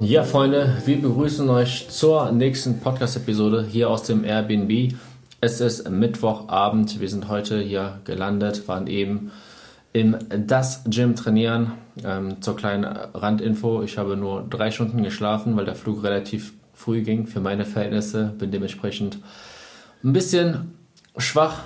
Ja, Freunde, wir begrüßen euch zur nächsten Podcast-Episode hier aus dem Airbnb. Es ist Mittwochabend. Wir sind heute hier gelandet, waren eben im Das Gym trainieren. Ähm, zur kleinen Randinfo: Ich habe nur drei Stunden geschlafen, weil der Flug relativ früh ging für meine Verhältnisse. Bin dementsprechend ein bisschen schwach,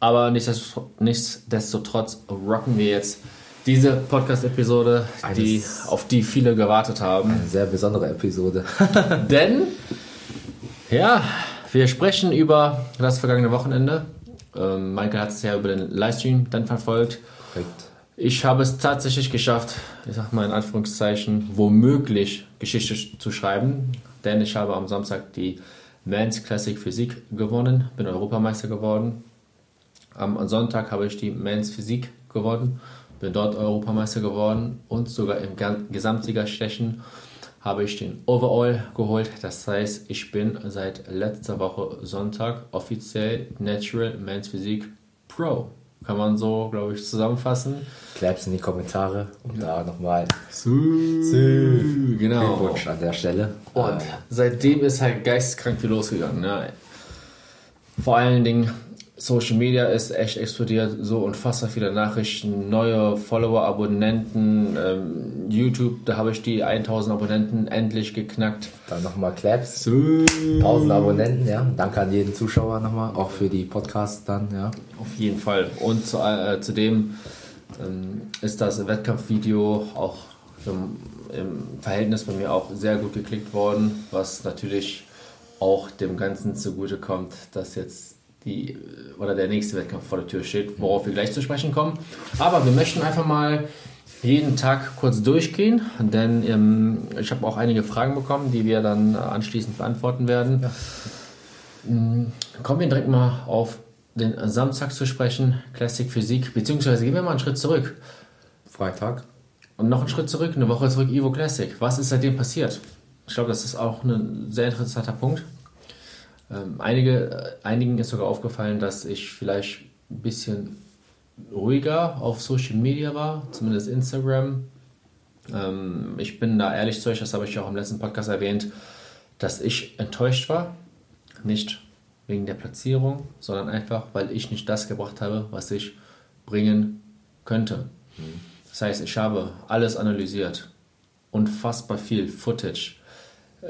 aber nichtsdestotrotz rocken wir jetzt diese Podcast-Episode, die, auf die viele gewartet haben. Eine sehr besondere Episode. Denn, ja, wir sprechen über das vergangene Wochenende. Ähm, Michael hat es ja über den Livestream dann verfolgt. Korrekt. Ich habe es tatsächlich geschafft, ich sag mal in Anführungszeichen, womöglich Geschichte zu schreiben. Denn ich habe am Samstag die Men's Classic Physik gewonnen, bin Europameister geworden. Am Sonntag habe ich die Men's Physik gewonnen bin dort Europameister geworden und sogar im Gesamtsiegerstechen habe ich den Overall geholt. Das heißt, ich bin seit letzter Woche Sonntag offiziell Natural Men's Physik Pro. Kann man so, glaube ich, zusammenfassen. Kleb's in die Kommentare und da nochmal genau. Glückwunsch an der Stelle. Und äh, seitdem ist halt geisteskrank viel losgegangen. Ne? Vor allen Dingen Social Media ist echt explodiert, so unfassbar viele Nachrichten, neue Follower, Abonnenten, ähm, YouTube, da habe ich die 1000 Abonnenten endlich geknackt. Dann nochmal Claps. So. 1000 Abonnenten, ja. Danke an jeden Zuschauer nochmal, auch für die Podcasts dann, ja. Auf jeden Fall. Und zu, äh, zudem ähm, ist das Wettkampfvideo auch im, im Verhältnis bei mir auch sehr gut geklickt worden, was natürlich auch dem Ganzen zugute kommt, dass jetzt die, oder der nächste Wettkampf vor der Tür steht, worauf wir gleich zu sprechen kommen. Aber wir möchten einfach mal jeden Tag kurz durchgehen, denn ähm, ich habe auch einige Fragen bekommen, die wir dann anschließend beantworten werden. Ja. Ähm, kommen wir direkt mal auf den Samstag zu sprechen, Classic Physik, beziehungsweise gehen wir mal einen Schritt zurück. Freitag. Und noch einen Schritt zurück, eine Woche zurück, Evo Classic. Was ist seitdem passiert? Ich glaube, das ist auch ein sehr interessanter Punkt. Ähm, einige, äh, einigen ist sogar aufgefallen, dass ich vielleicht ein bisschen ruhiger auf Social Media war, zumindest Instagram. Ähm, ich bin da ehrlich zu euch, das habe ich auch im letzten Podcast erwähnt, dass ich enttäuscht war. Nicht wegen der Platzierung, sondern einfach, weil ich nicht das gebracht habe, was ich bringen könnte. Mhm. Das heißt, ich habe alles analysiert, unfassbar viel Footage,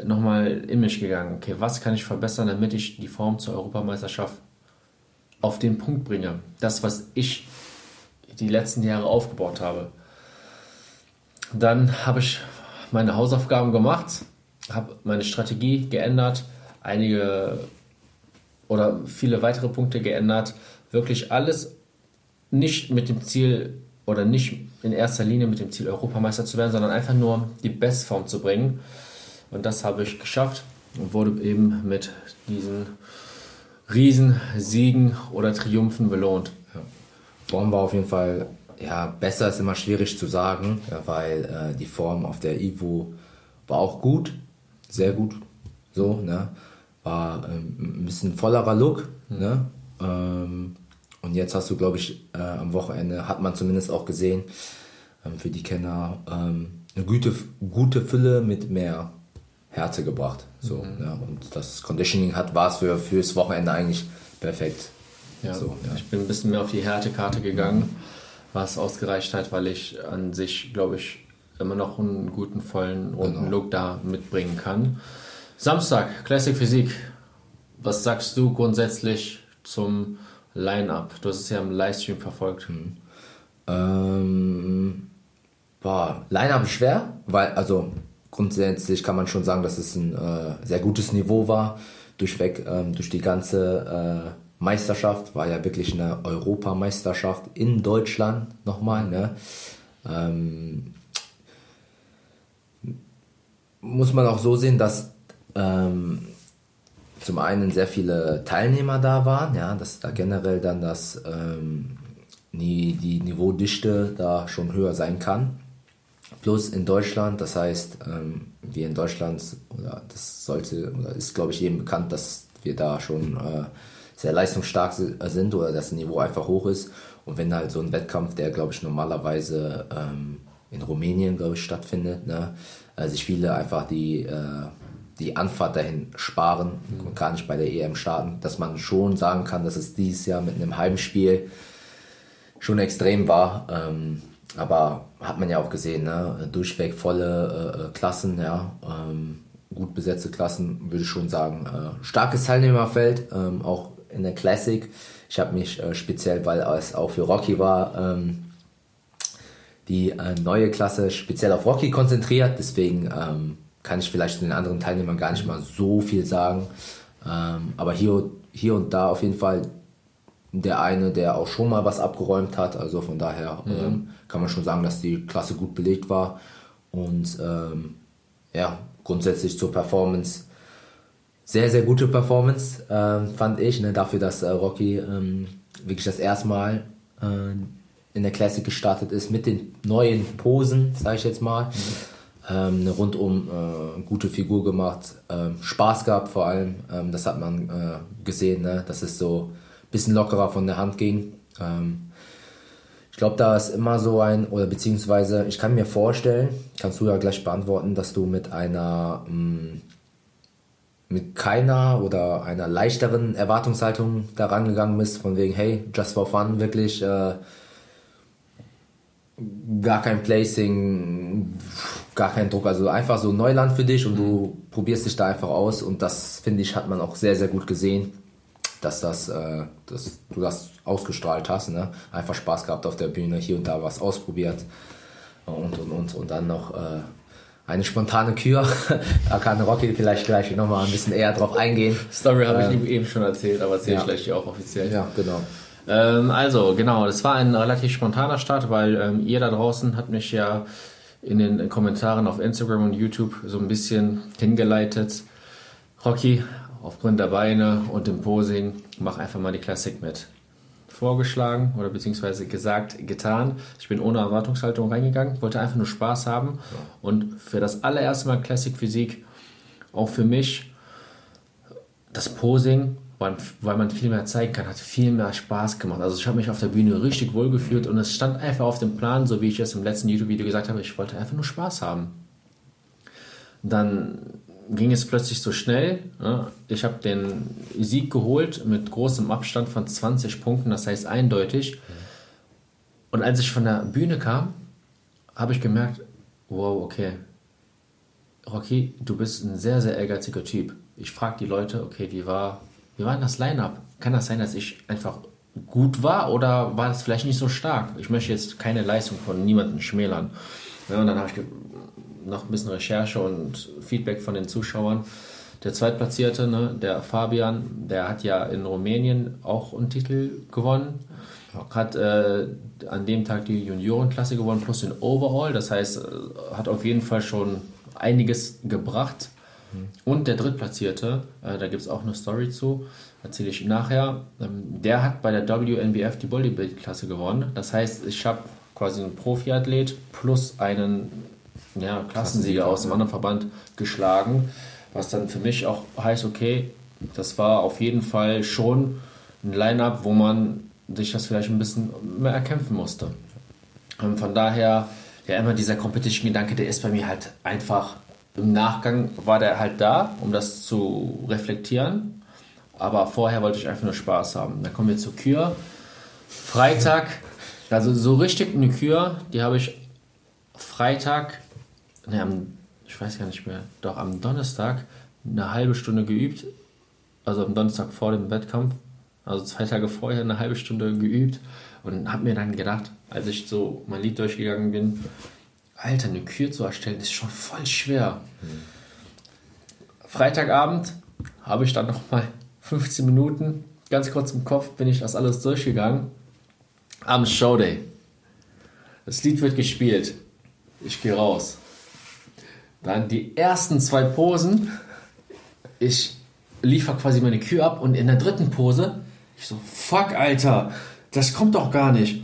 nochmal in mich gegangen. Okay, was kann ich verbessern, damit ich die Form zur Europameisterschaft auf den Punkt bringe? Das, was ich die letzten Jahre aufgebaut habe. Dann habe ich meine Hausaufgaben gemacht, habe meine Strategie geändert, einige oder viele weitere Punkte geändert. Wirklich alles nicht mit dem Ziel oder nicht in erster Linie mit dem Ziel Europameister zu werden, sondern einfach nur die Bestform zu bringen. Und das habe ich geschafft und wurde eben mit diesen Riesensiegen oder Triumphen belohnt. Ja. Form war auf jeden Fall, ja, besser ist immer schwierig zu sagen, weil äh, die Form auf der Ivo war auch gut, sehr gut, so, ne? War ähm, ein bisschen vollerer Look, mhm. ne? Ähm, und jetzt hast du, glaube ich, äh, am Wochenende, hat man zumindest auch gesehen, ähm, für die Kenner, ähm, eine gute, gute Fülle mit mehr Härte gebracht. So, mhm. ja, und das Conditioning hat war es für fürs Wochenende eigentlich perfekt. Ja, so, ja. Ich bin ein bisschen mehr auf die Härtekarte gegangen, was ausgereicht hat, weil ich an sich, glaube ich, immer noch einen guten, vollen, runden genau. Look da mitbringen kann. Samstag, Classic Physik. Was sagst du grundsätzlich zum Line-Up? Du hast es ja im Livestream verfolgt. Mhm. Ähm, boah, Line-Up schwer, weil, also grundsätzlich kann man schon sagen, dass es ein äh, sehr gutes Niveau war. Durchweg, ähm, durch die ganze äh, Meisterschaft, war ja wirklich eine Europameisterschaft in Deutschland nochmal. Ne? Ähm, muss man auch so sehen, dass ähm, zum einen sehr viele Teilnehmer da waren, ja, dass da generell dann das ähm, die, die Niveaudichte da schon höher sein kann plus in Deutschland. Das heißt, ähm, wir in Deutschland, oder das sollte, oder ist glaube ich jedem bekannt, dass wir da schon äh, sehr leistungsstark sind oder das Niveau einfach hoch ist. Und wenn halt so ein Wettkampf, der glaube ich normalerweise ähm, in Rumänien, glaube ich, stattfindet. Ne? Also sich viele einfach die, äh, die Anfahrt dahin sparen und gar nicht bei der EM starten. Dass man schon sagen kann, dass es dieses Jahr mit einem Heimspiel schon extrem war. Ähm, aber hat man ja auch gesehen, ne? durchweg volle äh, äh Klassen, ja. Ähm, gut besetzte Klassen, würde ich schon sagen. Äh, starkes Teilnehmerfeld, ähm, auch in der Classic. Ich habe mich äh, speziell, weil es auch für Rocky war, ähm, die äh, neue Klasse speziell auf Rocky konzentriert. Deswegen ähm, kann ich vielleicht zu den anderen Teilnehmern gar nicht mal so viel sagen. Ähm, aber hier, hier und da auf jeden Fall der eine, der auch schon mal was abgeräumt hat. Also von daher mhm. ähm, kann man schon sagen, dass die Klasse gut belegt war. Und ähm, ja, grundsätzlich zur Performance sehr, sehr gute Performance, ähm, fand ich, ne, dafür, dass äh, Rocky ähm, wirklich das erste Mal äh, in der Classic gestartet ist mit den neuen Posen, sage ich jetzt mal. Mhm. Ähm, eine rundum äh, gute Figur gemacht, ähm, Spaß gehabt vor allem, ähm, das hat man äh, gesehen, ne? dass es so bisschen lockerer von der Hand ging. Ähm, ich glaube, da ist immer so ein, oder beziehungsweise ich kann mir vorstellen, kannst du ja gleich beantworten, dass du mit einer mh, mm, mit keiner oder einer leichteren Erwartungshaltung daran gegangen bist, von wegen, hey, just for fun, wirklich äh, gar kein Placing, gar kein Druck, also einfach so Neuland für dich und mhm. du probierst dich da einfach aus und das finde ich hat man auch sehr, sehr gut gesehen, dass, das, äh, dass du das ausgestrahlt hast, ne? einfach Spaß gehabt auf der Bühne, hier und da was ausprobiert und und und, und dann noch äh, eine spontane Kür. da kann Rocky vielleicht gleich nochmal ein bisschen eher drauf eingehen. Story habe ähm, ich eben schon erzählt, aber erzähle ja. ich gleich hier auch offiziell. Ja, genau. Ähm, also, genau, das war ein relativ spontaner Start, weil ähm, ihr da draußen habt mich ja in den Kommentaren auf Instagram und YouTube so ein bisschen hingeleitet. Rocky, aufgrund der Beine und dem Posing, mach einfach mal die Classic mit vorgeschlagen oder beziehungsweise gesagt, getan. Ich bin ohne Erwartungshaltung reingegangen, wollte einfach nur Spaß haben und für das allererste Mal Classic Physik auch für mich das Posing, weil man viel mehr zeigen kann, hat viel mehr Spaß gemacht. Also ich habe mich auf der Bühne richtig wohl gefühlt und es stand einfach auf dem Plan, so wie ich es im letzten YouTube-Video gesagt habe, ich wollte einfach nur Spaß haben. Dann ging es plötzlich so schnell. Ich habe den Sieg geholt mit großem Abstand von 20 Punkten, das heißt eindeutig. Und als ich von der Bühne kam, habe ich gemerkt, wow, okay, Rocky, du bist ein sehr, sehr ehrgeiziger Typ. Ich frage die Leute, okay, wie war, wie war denn das Line-Up? Kann das sein, dass ich einfach gut war oder war das vielleicht nicht so stark? Ich möchte jetzt keine Leistung von niemandem schmälern. Ja, und dann habe ich noch ein bisschen Recherche und Feedback von den Zuschauern. Der Zweitplatzierte, ne, der Fabian, der hat ja in Rumänien auch einen Titel gewonnen. Hat äh, an dem Tag die Juniorenklasse gewonnen plus den Overall. Das heißt, äh, hat auf jeden Fall schon einiges gebracht. Mhm. Und der Drittplatzierte, äh, da gibt es auch eine Story zu, erzähle ich nachher. Ähm, der hat bei der WNBF die Bodybuild-Klasse gewonnen. Das heißt, ich habe quasi einen Profiathlet plus einen ja, Klassensieger aus dem anderen Verband geschlagen. Was dann für mich auch heißt, okay, das war auf jeden Fall schon ein Line-up, wo man sich das vielleicht ein bisschen mehr erkämpfen musste. Und ähm, von daher, ja, immer dieser Competition-Gedanke, der ist bei mir halt einfach im Nachgang war der halt da, um das zu reflektieren. Aber vorher wollte ich einfach nur Spaß haben. Dann kommen wir zur Kür. Freitag, also so richtig eine Kür, die habe ich Freitag ne, am, ich weiß gar nicht mehr, doch am Donnerstag eine halbe Stunde geübt. Also am Donnerstag vor dem Wettkampf, also zwei Tage vorher eine halbe Stunde geübt und habe mir dann gedacht, als ich so mein Lied durchgegangen bin, Alter, eine Kür zu erstellen ist schon voll schwer. Mhm. Freitagabend habe ich dann noch mal 15 Minuten, ganz kurz im Kopf bin ich das alles durchgegangen. Am Showday. Das Lied wird gespielt. Ich gehe raus. Dann die ersten zwei Posen. Ich liefere quasi meine Kühe ab und in der dritten Pose, ich so, fuck, Alter, das kommt doch gar nicht.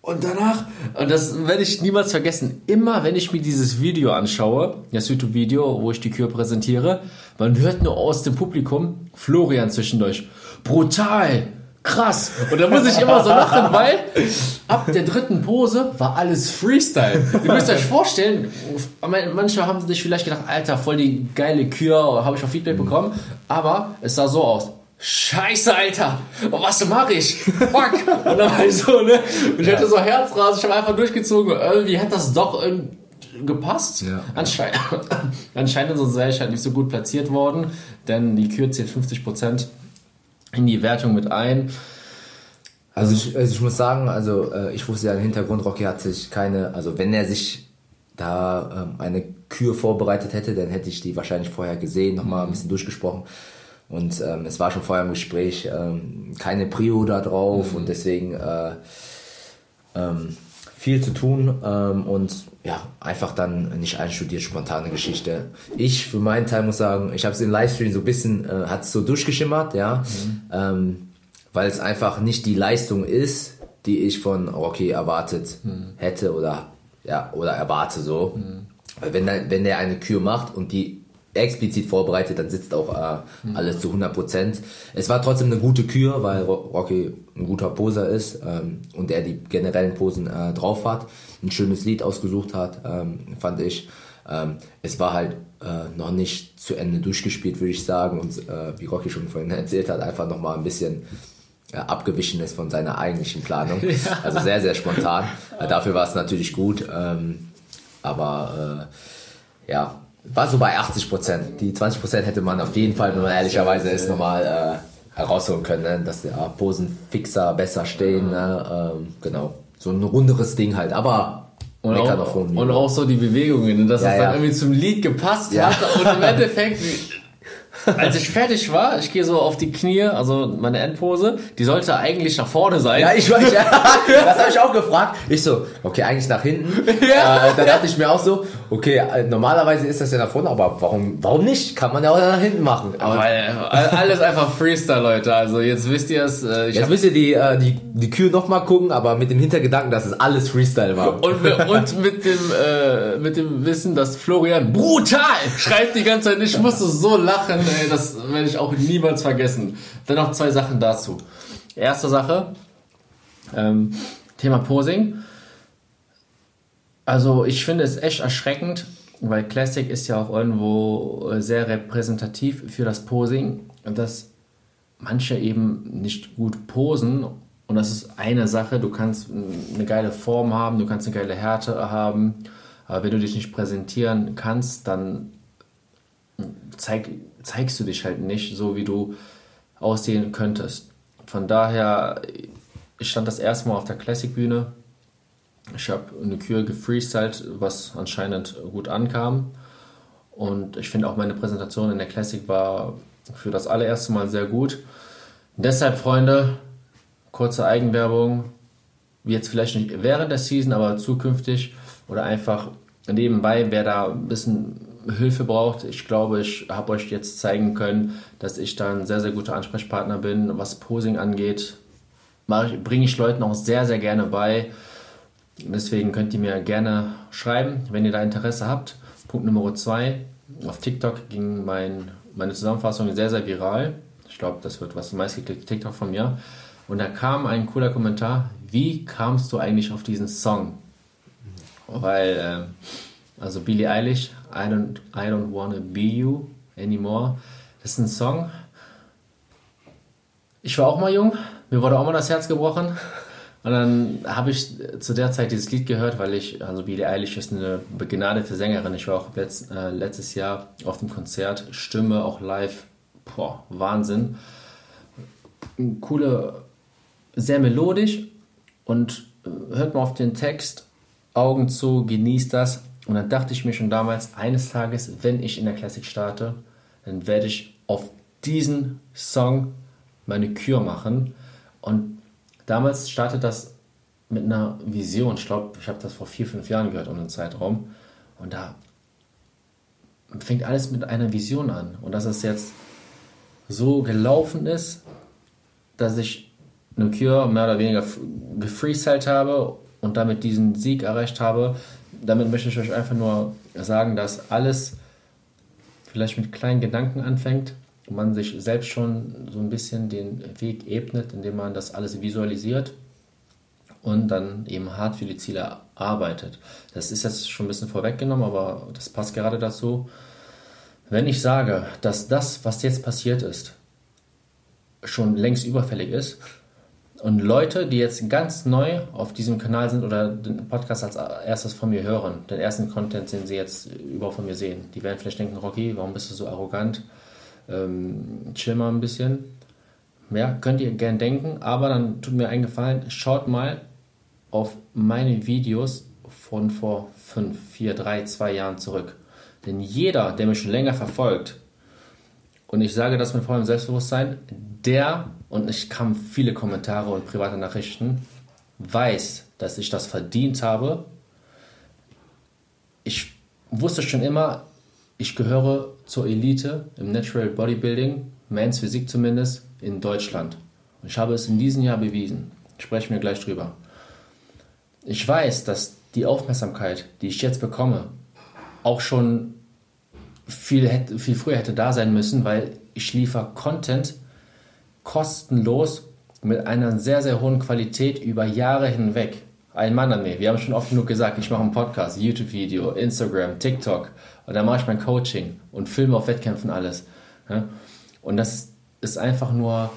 Und danach, und das werde ich niemals vergessen, immer wenn ich mir dieses Video anschaue, das YouTube-Video, wo ich die Kühe präsentiere, man hört nur aus dem Publikum Florian zwischendurch. Brutal! Krass. Und da muss ich immer so lachen, weil ab der dritten Pose war alles Freestyle. Ihr müsst euch vorstellen, manche haben sich vielleicht gedacht, Alter, voll die geile Kür, habe ich auch Feedback bekommen, aber es sah so aus. Scheiße, Alter, was mache ich? Fuck. Und dann war ich so, ne? Und ich hatte so Herzrasen, ich habe einfach durchgezogen. Irgendwie hat das doch gepasst. Ja. Anscheinend, anscheinend ist unsere Serie halt nicht so gut platziert worden, denn die Kür zählt 50% in die Wertung mit ein. Also ich, also ich muss sagen, also äh, ich wusste ja im Hintergrund, Rocky hat sich keine, also wenn er sich da ähm, eine Kür vorbereitet hätte, dann hätte ich die wahrscheinlich vorher gesehen, nochmal ein bisschen durchgesprochen. Und ähm, es war schon vorher im Gespräch ähm, keine Prio da drauf mhm. und deswegen äh, ähm, viel zu tun ähm, und ja, einfach dann nicht einstudiert, spontane Geschichte. Ich für meinen Teil muss sagen, ich habe es im Livestream so ein bisschen, äh, hat es so durchgeschimmert, ja, mhm. ähm, weil es einfach nicht die Leistung ist, die ich von Rocky erwartet mhm. hätte oder ja, oder erwarte so. Mhm. Weil wenn, wenn der eine Kür macht und die explizit vorbereitet, dann sitzt auch äh, mhm. alles zu 100 Prozent. Es war trotzdem eine gute Kür, weil Rocky ein guter Poser ist ähm, und er die generellen Posen äh, drauf hat, ein schönes Lied ausgesucht hat, ähm, fand ich. Ähm, es war halt äh, noch nicht zu Ende durchgespielt, würde ich sagen, und äh, wie Rocky schon vorhin erzählt hat, einfach noch mal ein bisschen äh, abgewichen ist von seiner eigentlichen Planung. Ja. Also sehr, sehr spontan. Äh, dafür war es natürlich gut, ähm, aber ja, war so bei 80 Prozent. Die 20 Prozent hätte man auf jeden Fall, wenn man ehrlicherweise ist, nochmal äh, herausholen können, ne? dass die Posen fixer, besser stehen. Ne? Ähm, genau. So ein runderes Ding halt. Aber und auch, und auch, so die Bewegungen, dass ja, es dann ja. irgendwie zum Lied gepasst ja. hat und im Endeffekt als ich fertig war, ich gehe so auf die Knie, also meine Endpose, die sollte eigentlich nach vorne sein. Ja, ich weiß, ja, das habe ich auch gefragt. Ich so, okay, eigentlich nach hinten. Ja. Äh, da dachte ich mir auch so, okay, äh, normalerweise ist das ja nach vorne, aber warum, warum nicht? Kann man ja auch nach hinten machen. Aber Weil, alles einfach Freestyle, Leute. Also jetzt wisst ihr es. Äh, jetzt müsst ihr die, äh, die, die Kühe nochmal gucken, aber mit dem Hintergedanken, dass es alles Freestyle war. Und, und mit, dem, äh, mit dem Wissen, dass Florian brutal schreibt die ganze Zeit. Ich musste so lachen, ey, das werde ich auch niemals vergessen. Dann noch zwei Sachen dazu. Erste Sache, ähm, Thema Posing. Also ich finde es echt erschreckend, weil Classic ist ja auch irgendwo sehr repräsentativ für das Posing, dass manche eben nicht gut posen und das ist eine Sache, du kannst eine geile Form haben, du kannst eine geile Härte haben, aber wenn du dich nicht präsentieren kannst, dann zeig, zeigst du dich halt nicht so, wie du aussehen könntest. Von daher, ich stand das erste Mal auf der Classic-Bühne. Ich habe eine Kür gefreestylt, was anscheinend gut ankam. Und ich finde auch meine Präsentation in der Classic war für das allererste Mal sehr gut. Deshalb, Freunde, kurze Eigenwerbung. Jetzt vielleicht nicht während der Season, aber zukünftig oder einfach nebenbei, wer da ein bisschen Hilfe braucht. Ich glaube, ich habe euch jetzt zeigen können, dass ich da ein sehr, sehr guter Ansprechpartner bin, was Posing angeht. Bringe ich Leuten auch sehr, sehr gerne bei. Deswegen könnt ihr mir gerne schreiben, wenn ihr da Interesse habt. Punkt Nummer zwei. Auf TikTok ging mein, meine Zusammenfassung sehr, sehr viral. Ich glaube, das wird was meistgeklickte TikTok von mir. Und da kam ein cooler Kommentar. Wie kamst du eigentlich auf diesen Song? Weil, äh, also Billie Eilish I don't, I don't Wanna Be You Anymore. Das ist ein Song. Ich war auch mal jung, mir wurde auch mal das Herz gebrochen. Und dann habe ich zu der Zeit dieses Lied gehört, weil ich, also Billie Eilish ist eine begnadete Sängerin. Ich war auch letzt, äh, letztes Jahr auf dem Konzert. Stimme auch live, boah, Wahnsinn. Coole, sehr melodisch und äh, hört mal auf den Text, Augen zu, genießt das. Und dann dachte ich mir schon damals, eines Tages, wenn ich in der Classic starte, dann werde ich auf diesen Song meine Kür machen. Und damals startet das mit einer Vision. Ich glaube, ich habe das vor vier, fünf Jahren gehört, um den Zeitraum. Und da fängt alles mit einer Vision an. Und dass es jetzt so gelaufen ist, dass ich eine Kür mehr oder weniger gefreestylt habe und damit diesen Sieg erreicht habe, damit möchte ich euch einfach nur sagen, dass alles vielleicht mit kleinen Gedanken anfängt man sich selbst schon so ein bisschen den Weg ebnet, indem man das alles visualisiert und dann eben hart für die Ziele arbeitet. Das ist jetzt schon ein bisschen vorweggenommen, aber das passt gerade dazu. Wenn ich sage, dass das, was jetzt passiert ist, schon längst überfällig ist und Leute, die jetzt ganz neu auf diesem Kanal sind oder den Podcast als erstes von mir hören, den ersten Content, den sie jetzt überhaupt von mir sehen, die werden vielleicht denken, Rocky, warum bist du so arrogant? Ähm, chill mal ein bisschen. Ja, könnt ihr gern denken, aber dann tut mir einen Gefallen, schaut mal auf meine Videos von vor 5, 4, 3, 2 Jahren zurück. Denn jeder, der mich schon länger verfolgt, und ich sage das mit vollem Selbstbewusstsein, der, und ich kam viele Kommentare und private Nachrichten, weiß, dass ich das verdient habe. Ich wusste schon immer, ich gehöre zur Elite im Natural Bodybuilding, Mans Physik zumindest, in Deutschland. Und ich habe es in diesem Jahr bewiesen. Sprechen wir gleich drüber. Ich weiß, dass die Aufmerksamkeit, die ich jetzt bekomme, auch schon viel, viel früher hätte da sein müssen, weil ich liefere Content kostenlos mit einer sehr, sehr hohen Qualität über Jahre hinweg. Ein Mann an mir. Wir haben schon oft genug gesagt, ich mache einen Podcast, YouTube-Video, Instagram, TikTok und dann mache ich mein Coaching und filme auf Wettkämpfen alles. Und das ist einfach nur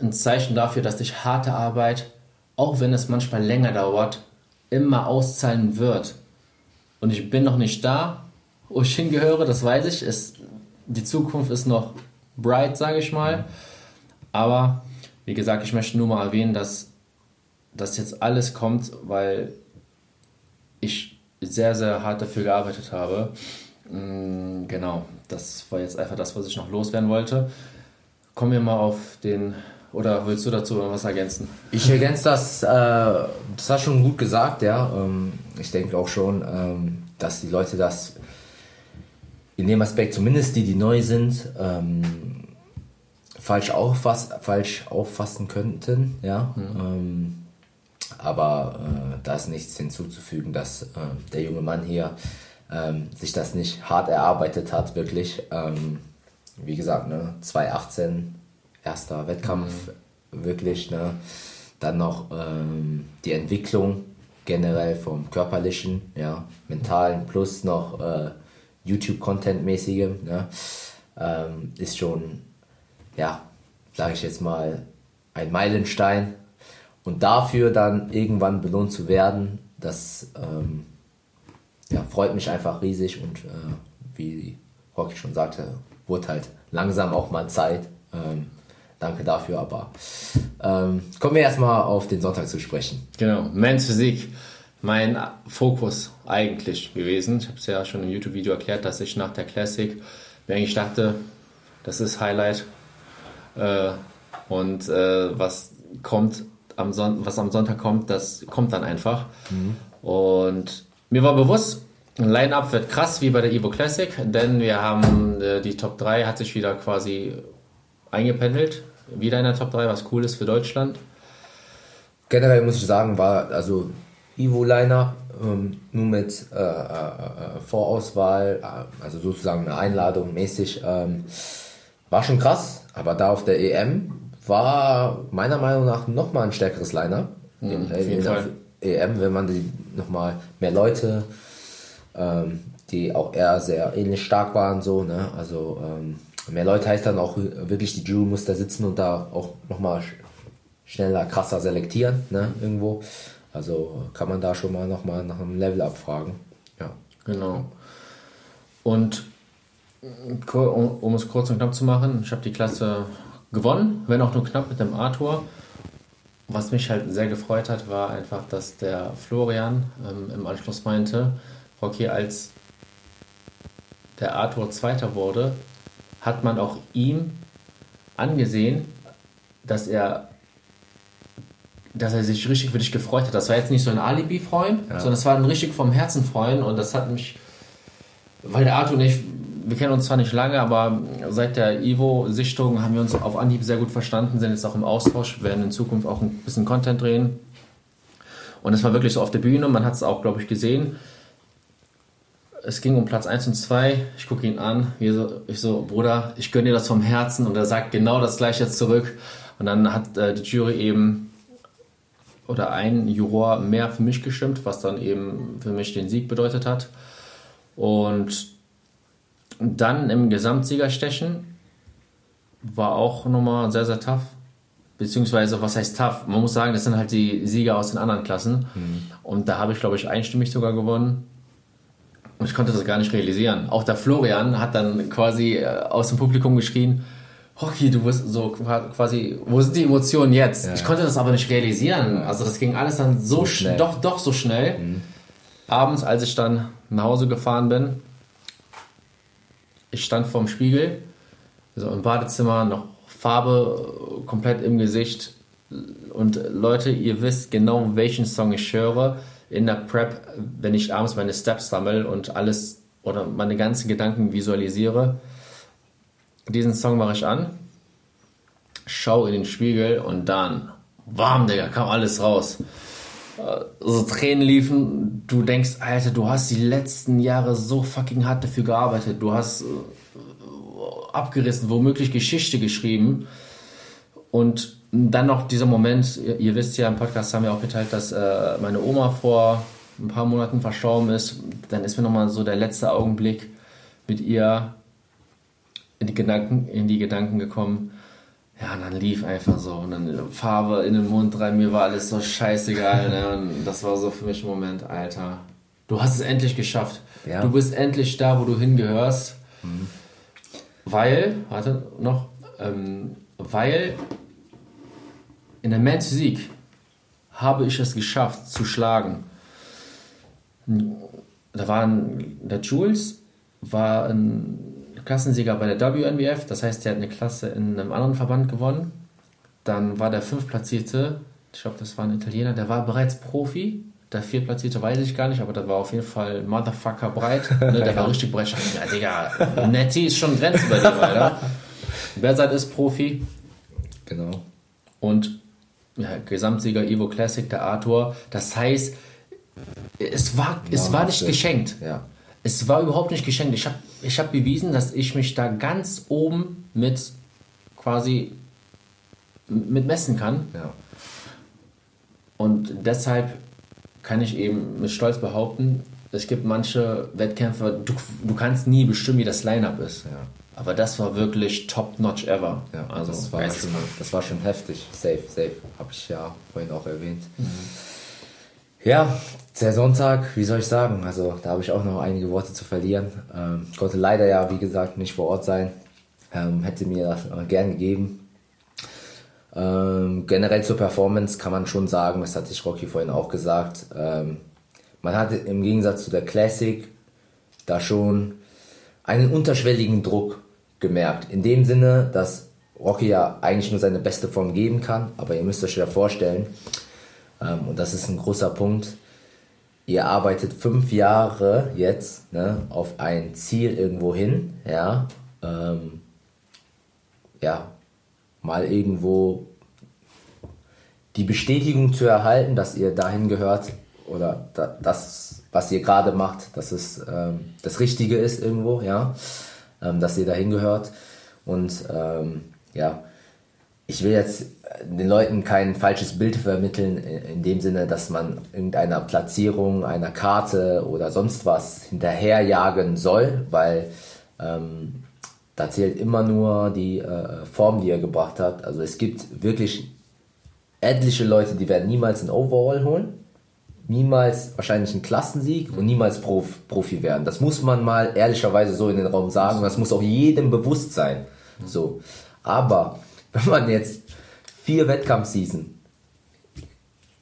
ein Zeichen dafür, dass ich harte Arbeit, auch wenn es manchmal länger dauert, immer auszahlen wird. Und ich bin noch nicht da, wo ich hingehöre, das weiß ich. Es, die Zukunft ist noch bright, sage ich mal. Aber wie gesagt, ich möchte nur mal erwähnen, dass das jetzt alles kommt, weil ich sehr, sehr hart dafür gearbeitet habe. Mm, genau, das war jetzt einfach das, was ich noch loswerden wollte. Kommen wir mal auf den oder willst du dazu was ergänzen? Ich ergänze das, äh, das hast du schon gut gesagt, ja. Ähm, ich denke auch schon, ähm, dass die Leute das in dem Aspekt, zumindest die, die neu sind, ähm, falsch, auffass, falsch auffassen könnten, ja. Mhm. Ähm, aber äh, da ist nichts hinzuzufügen, dass äh, der junge Mann hier ähm, sich das nicht hart erarbeitet hat, wirklich. Ähm, wie gesagt, ne, 2018 erster Wettkampf, mhm. wirklich. Ne? Dann noch ähm, die Entwicklung generell vom körperlichen, ja, mentalen plus noch äh, YouTube-Content-mäßigem, ne? ähm, ist schon, ja, sage ich jetzt mal, ein Meilenstein. Und dafür dann irgendwann belohnt zu werden, das ähm, ja, freut mich einfach riesig und äh, wie Rocky schon sagte, wurde halt langsam auch mal Zeit. Ähm, Danke dafür, aber ähm, kommen wir erstmal auf den Sonntag zu sprechen. Genau, Men's Physik, mein Fokus eigentlich gewesen. Ich habe es ja schon im YouTube-Video erklärt, dass ich nach der Classic mir eigentlich dachte, das ist Highlight. Äh, und äh, was kommt am Son was am Sonntag kommt, das kommt dann einfach. Mhm. Und mir war bewusst, ein Line-Up wird krass wie bei der Evo Classic, denn wir haben äh, die Top 3 hat sich wieder quasi eingependelt wieder in der Top 3, was cool ist für Deutschland. Generell muss ich sagen, war also Ivo Liner ähm, nur mit äh, äh, äh, Vorauswahl, äh, also sozusagen eine Einladung mäßig, ähm, war schon krass, aber da auf der EM war meiner Meinung nach nochmal ein stärkeres Liner. Mhm, der EM, wenn man die nochmal mehr Leute, ähm, die auch eher sehr ähnlich stark waren, so, ne? Also ähm, mehr Leute heißt dann auch wirklich, die Jury muss da sitzen und da auch nochmal schneller, krasser selektieren, ne, irgendwo. Also kann man da schon mal nochmal nach einem Level abfragen. Ja. Genau. Und um es kurz und knapp zu machen, ich habe die Klasse gewonnen, wenn auch nur knapp mit dem Arthur. Was mich halt sehr gefreut hat, war einfach, dass der Florian ähm, im Anschluss meinte, okay, als der Arthur Zweiter wurde, hat man auch ihm angesehen, dass er dass er sich richtig für dich gefreut hat. Das war jetzt nicht so ein Alibi-Freund, ja. sondern das war ein richtig vom Herzen Freund und das hat mich, weil der Arthur und ich, wir kennen uns zwar nicht lange, aber seit der Ivo-Sichtung haben wir uns auf Anhieb sehr gut verstanden, sind jetzt auch im Austausch, werden in Zukunft auch ein bisschen Content drehen. Und es war wirklich so auf der Bühne, man hat es auch, glaube ich, gesehen. es ging um Platz 1 und 2. Ich gucke ihn an. Ich so, Bruder, ich gönne dir das vom Herzen. Und er sagt genau das gleiche zurück. Und dann hat äh, die Jury eben oder ein Juror mehr für mich gestimmt, was dann eben für mich den Sieg bedeutet hat. Und dann im Gesamtsiegerstechen war auch nochmal sehr, sehr tough. Beziehungsweise, was heißt tough? Man muss sagen, das sind halt die Sieger aus den anderen Klassen. Mhm. Und da habe ich, glaube ich, einstimmig sogar gewonnen. Und ich konnte das gar nicht realisieren. Auch der Florian hat dann quasi äh, aus dem Publikum geschrien, Rocky, du bist so quasi, wo sind die Emotionen jetzt? Ja. Ich konnte das aber nicht realisieren. Also das ging alles dann so, so schnell. Doch, doch so schnell. Mhm. Abends, als ich dann nach Hause gefahren bin, ich stand vorm Spiegel, so im Badezimmer, noch Farbe komplett im Gesicht. Und Leute, ihr wisst genau, welchen Song ich höre in der Prep, wenn ich abends meine Steps sammle und alles oder meine ganzen Gedanken visualisiere. Diesen Song mache ich an, schau in den Spiegel und dann, warm, Digga, kam alles raus. Äh, so Tränen liefen, du denkst, Alter, du hast die letzten Jahre so fucking hart dafür gearbeitet, du hast äh, abgerissen, womöglich Geschichte geschrieben und dann noch dieser Moment, ihr, ihr, wisst ja, im Podcast haben wir auch geteilt, dass äh, meine Oma vor ein paar Monaten verstorben ist. Dann ist mir nochmal so der letzte Augenblick mit ihr in die Gedanken, in die Gedanken gekommen. Ja, und dann lief einfach so. Und dann Farbe in den Mund rein, mir war alles so scheißegal. ne? Und das war so für mich ein Moment, Alter. Du hast es endlich geschafft. Ja. Du bist endlich da, wo du hingehörst. Mhm. Weil, warte noch, ähm, weil in der Men's Physik habe ich es geschafft zu schlagen. Da waren der Jules war ein Klassensieger bei der WNBF, das heißt, der hat eine Klasse in einem anderen Verband gewonnen. Dann war der fünftplatzierte, ich glaube, das war ein Italiener, der war bereits Profi. Der viertplatzierte weiß ich gar nicht, aber der war auf jeden Fall Motherfucker breit. Ne, der war richtig breit. Ja, Digga, Netty ist schon Grenze bei dir, Alter. Bersat ist Profi. Genau. Und ja, Gesamtsieger Evo Classic, der Arthur. Das heißt, es war, es war nicht geschenkt. Ja. Es war überhaupt nicht geschenkt. Ich habe ich hab bewiesen, dass ich mich da ganz oben mit quasi mit messen kann. Ja. Und deshalb kann ich eben mit Stolz behaupten, es gibt manche Wettkämpfe, du, du kannst nie bestimmen, wie das Line-Up ist. Ja. Aber das war wirklich top-notch ever. Ja, also das war, schon, das war schon heftig. Safe, safe. Habe ich ja vorhin auch erwähnt. Mhm. Ja, der Sonntag, wie soll ich sagen? Also da habe ich auch noch einige Worte zu verlieren. Ähm, konnte leider ja, wie gesagt, nicht vor Ort sein. Ähm, hätte mir das gern gegeben. Ähm, generell zur Performance kann man schon sagen, das hatte ich Rocky vorhin auch gesagt, ähm, man hatte im Gegensatz zu der Classic da schon einen unterschwelligen Druck gemerkt. In dem Sinne, dass Rocky ja eigentlich nur seine beste Form geben kann, aber ihr müsst euch ja vorstellen, ähm, und das ist ein großer Punkt, ihr arbeitet fünf Jahre jetzt ne, auf ein Ziel irgendwo hin, ja, ähm, ja, mal irgendwo die Bestätigung zu erhalten, dass ihr dahin gehört oder da, das, was ihr gerade macht, dass es ähm, das Richtige ist irgendwo, ja ähm, dass ihr dahin gehört. Und ähm, ja, ich will jetzt den Leuten kein falsches Bild vermitteln, in dem Sinne, dass man irgendeiner Platzierung, einer Karte oder sonst was hinterherjagen soll, weil ähm, da zählt immer nur die äh, Form, die er gebracht hat. Also es gibt wirklich etliche Leute, die werden niemals ein Overall holen niemals wahrscheinlich einen Klassensieg und niemals Prof, Profi werden. Das muss man mal ehrlicherweise so in den Raum sagen. Das muss auch jedem bewusst sein. So. Aber wenn man jetzt vier Wettkampfseason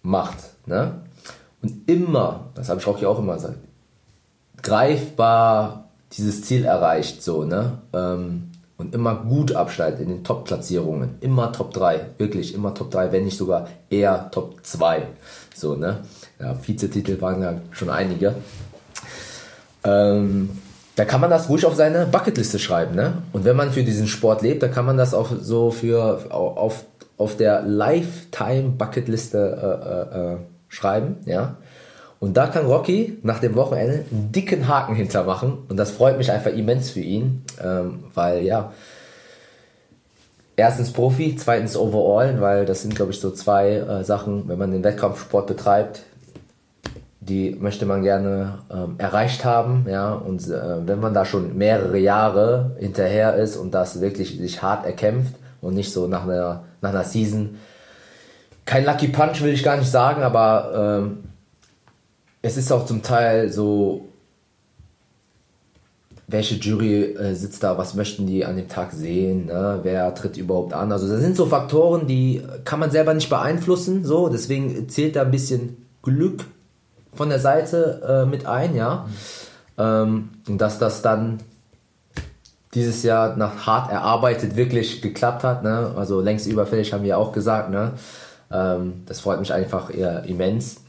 macht, ne? Und immer, das habe ich auch hier auch immer gesagt, greifbar dieses Ziel erreicht, so, ne? Ähm, und immer gut abschneidet in den Top-Platzierungen. Immer Top 3, wirklich immer Top 3, wenn nicht sogar eher Top 2. So, ne? Ja, Vizetitel waren ja schon einige. Ähm, da kann man das ruhig auf seine Bucketliste schreiben, ne? Und wenn man für diesen Sport lebt, da kann man das auch so für auf, auf der Lifetime Bucketliste äh, äh, äh, schreiben, ja? Und da kann Rocky nach dem Wochenende einen dicken Haken hintermachen. Und das freut mich einfach immens für ihn, ähm, weil ja, erstens Profi, zweitens Overall, weil das sind, glaube ich, so zwei äh, Sachen, wenn man den Wettkampfsport betreibt, die möchte man gerne ähm, erreicht haben, ja, und äh, wenn man da schon mehrere Jahre hinterher ist und das wirklich sich hart erkämpft und nicht so nach einer, nach einer Season, kein Lucky Punch will ich gar nicht sagen, aber ähm, es ist auch zum Teil so, welche Jury äh, sitzt da, was möchten die an dem Tag sehen, ne? wer tritt überhaupt an. Also das sind so Faktoren, die kann man selber nicht beeinflussen, so, deswegen zählt da ein bisschen Glück von der Seite äh, mit ein, ja. Ähm, und dass das dann dieses Jahr nach hart erarbeitet wirklich geklappt hat, ne? also längst überfällig haben wir auch gesagt, ne? Ähm, das freut mich einfach immens,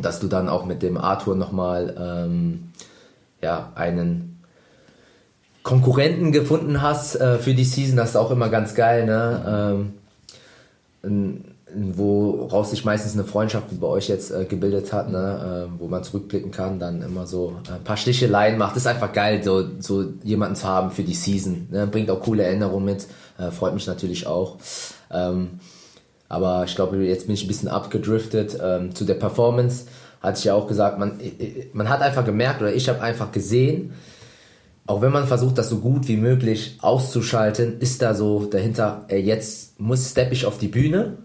dass du dann auch mit dem Arthur nochmal ähm, ja, einen Konkurrenten gefunden hast äh, für die Season, das ist auch immer ganz geil, ne? Ähm, woraus sich meistens eine Freundschaft bei euch jetzt äh, gebildet hat, ne? äh, wo man zurückblicken kann, dann immer so ein paar Sticheleien macht. ist einfach geil, so, so jemanden zu haben für die Season. Ne? Bringt auch coole Erinnerungen mit, äh, freut mich natürlich auch. Ähm, aber ich glaube, jetzt bin ich ein bisschen abgedriftet ähm, zu der Performance. Hatte ich ja auch gesagt, man, man hat einfach gemerkt oder ich habe einfach gesehen, auch wenn man versucht, das so gut wie möglich auszuschalten, ist da so dahinter, ey, jetzt muss stepp ich auf die Bühne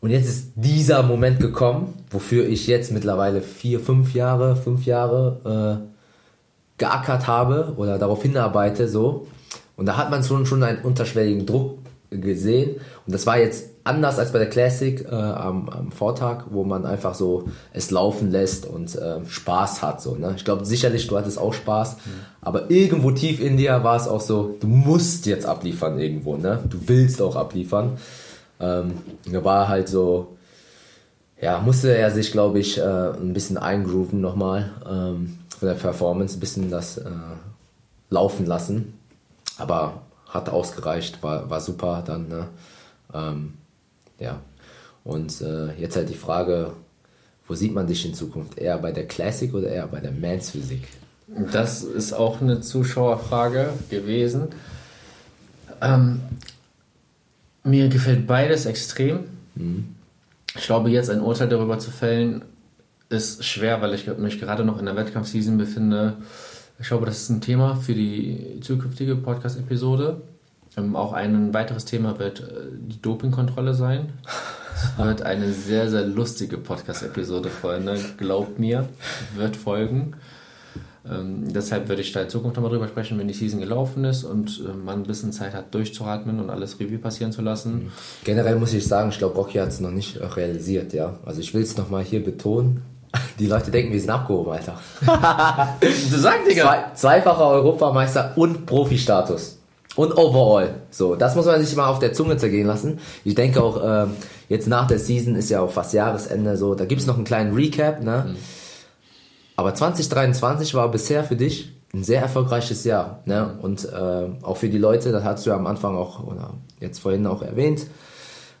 und jetzt ist dieser Moment gekommen, wofür ich jetzt mittlerweile vier, fünf Jahre, fünf Jahre äh, geackert habe oder darauf hinarbeite, so. Und da hat man schon, schon einen unterschwelligen Druck gesehen. Und das war jetzt anders als bei der Classic äh, am, am Vortag, wo man einfach so es laufen lässt und äh, Spaß hat. So, ne? Ich glaube sicherlich, du hattest auch Spaß, mhm. aber irgendwo tief in dir war es auch so, du musst jetzt abliefern irgendwo, ne? Du willst auch abliefern. Ähm, da war halt so, ja, musste er sich, glaube ich, äh, ein bisschen eingrooven nochmal ähm, von der Performance, ein bisschen das äh, laufen lassen. Aber hat ausgereicht, war, war super dann. Ne? Ähm, ja. Und äh, jetzt halt die Frage, wo sieht man dich in Zukunft? Eher bei der Classic oder eher bei der Mans Physik? Das ist auch eine Zuschauerfrage gewesen. Ähm, mir gefällt beides extrem. Mhm. Ich glaube, jetzt ein Urteil darüber zu fällen, ist schwer, weil ich mich gerade noch in der Wettkampfseason befinde. Ich glaube, das ist ein Thema für die zukünftige Podcast-Episode. Ähm, auch ein weiteres Thema wird äh, die Dopingkontrolle sein. Es wird eine sehr, sehr lustige Podcast-Episode, Freunde. Glaubt mir, wird folgen. Ähm, deshalb würde ich da in Zukunft nochmal drüber sprechen, wenn die Season gelaufen ist und äh, man ein bisschen Zeit hat, durchzuatmen und alles Revue passieren zu lassen. Mhm. Generell muss ich sagen, ich glaube, Rocky hat es noch nicht realisiert, ja. Also ich will es nochmal hier betonen. Die Leute denken, wir sind abgehoben, Alter. du sagst, Digga. Zwei, zweifacher Europameister und Profi-Status. Und overall. So, das muss man sich mal auf der Zunge zergehen lassen. Ich denke auch, äh, jetzt nach der Season ist ja auch fast Jahresende so, da gibt es noch einen kleinen Recap, ne? Mhm aber 2023 war bisher für dich ein sehr erfolgreiches Jahr. Ne? Und äh, auch für die Leute, das hast du ja am Anfang auch, oder jetzt vorhin auch erwähnt,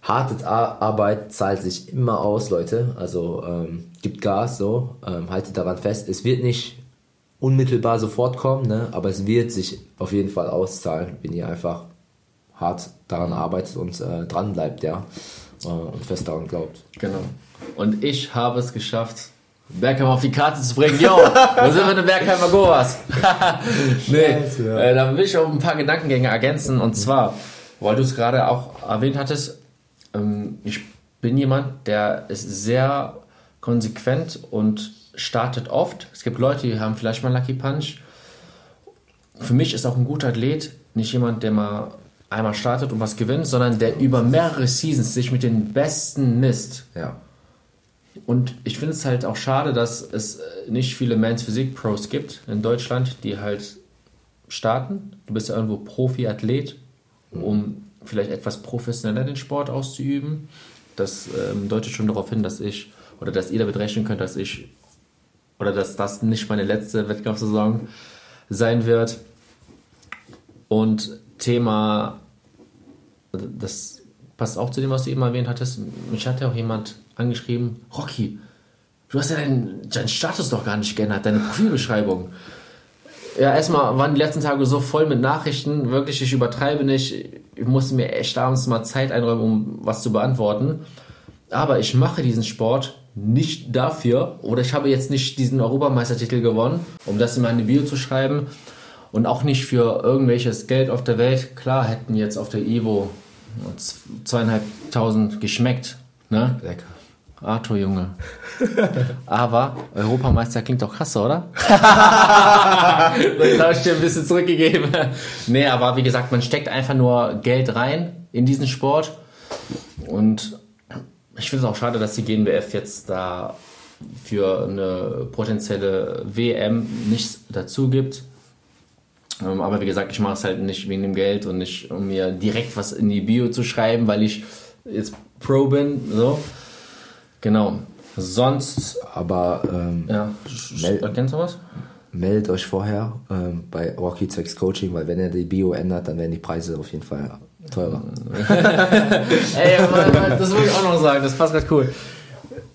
harte Arbeit zahlt sich immer aus, Leute. Also ähm, gibt Gas, so, ähm, haltet daran fest. Es wird nicht unmittelbar sofort kommen, ne? aber es wird sich auf jeden Fall auszahlen, wenn ihr einfach hart daran arbeitet und äh, dran bleibt, ja, äh, und fest daran glaubt. Genau. Und ich habe es geschafft, Bergheim auf die Karte zu bringen. Yo, wo sind wir denn Bergheimer Goas? nee, ja. äh, da will ich auch ein paar Gedankengänge ergänzen. Und zwar, weil du es gerade auch erwähnt hattest, ähm, ich bin jemand, der ist sehr konsequent und startet oft. Es gibt Leute, die haben vielleicht mal Lucky Punch. Für mich ist auch ein guter Athlet nicht jemand, der mal einmal startet und was gewinnt, sondern der über mehrere Seasons sich mit den Besten misst. Ja. Und ich finde es halt auch schade, dass es äh, nicht viele Men's Physik Pros gibt in Deutschland, die halt starten. Du bist ja irgendwo Profi-Athlet, um vielleicht etwas professioneller den Sport auszuüben. Das ähm, deutet schon darauf hin, dass ich oder dass ihr damit rechnen könnt, dass ich oder dass das nicht meine letzte Wettkampfsaison sein wird. Und Thema, das passt auch zu dem, was du eben erwähnt hattest. Mich hat ja auch jemand angeschrieben, Rocky, Du hast ja deinen, deinen Status doch gar nicht geändert, deine Profilbeschreibung. Ja, erstmal waren die letzten Tage so voll mit Nachrichten, wirklich, ich übertreibe nicht. Ich musste mir echt abends mal Zeit einräumen, um was zu beantworten. Aber ich mache diesen Sport nicht dafür, oder ich habe jetzt nicht diesen Europameistertitel gewonnen, um das in meine Bio zu schreiben. Und auch nicht für irgendwelches Geld auf der Welt. Klar hätten jetzt auf der Ivo zweieinhalbtausend geschmeckt. Ne? Lecker. Arthur, Junge. Aber Europameister klingt doch krass, oder? das habe ich dir ein bisschen zurückgegeben. Nee, aber wie gesagt, man steckt einfach nur Geld rein in diesen Sport. Und ich finde es auch schade, dass die GNBF jetzt da für eine potenzielle WM nichts dazu gibt. Ähm, aber wie gesagt, ich mache es halt nicht wegen dem Geld und nicht, um mir direkt was in die Bio zu schreiben, weil ich jetzt Pro bin. So. Genau. Sonst. Aber ähm, Ja, Mel- kennst du was? meldet euch vorher ähm, bei Rocky Zwecks Coaching, weil wenn er die Bio ändert, dann werden die Preise auf jeden Fall teurer. Ey, aber das wollte ich auch noch sagen, das passt gerade cool.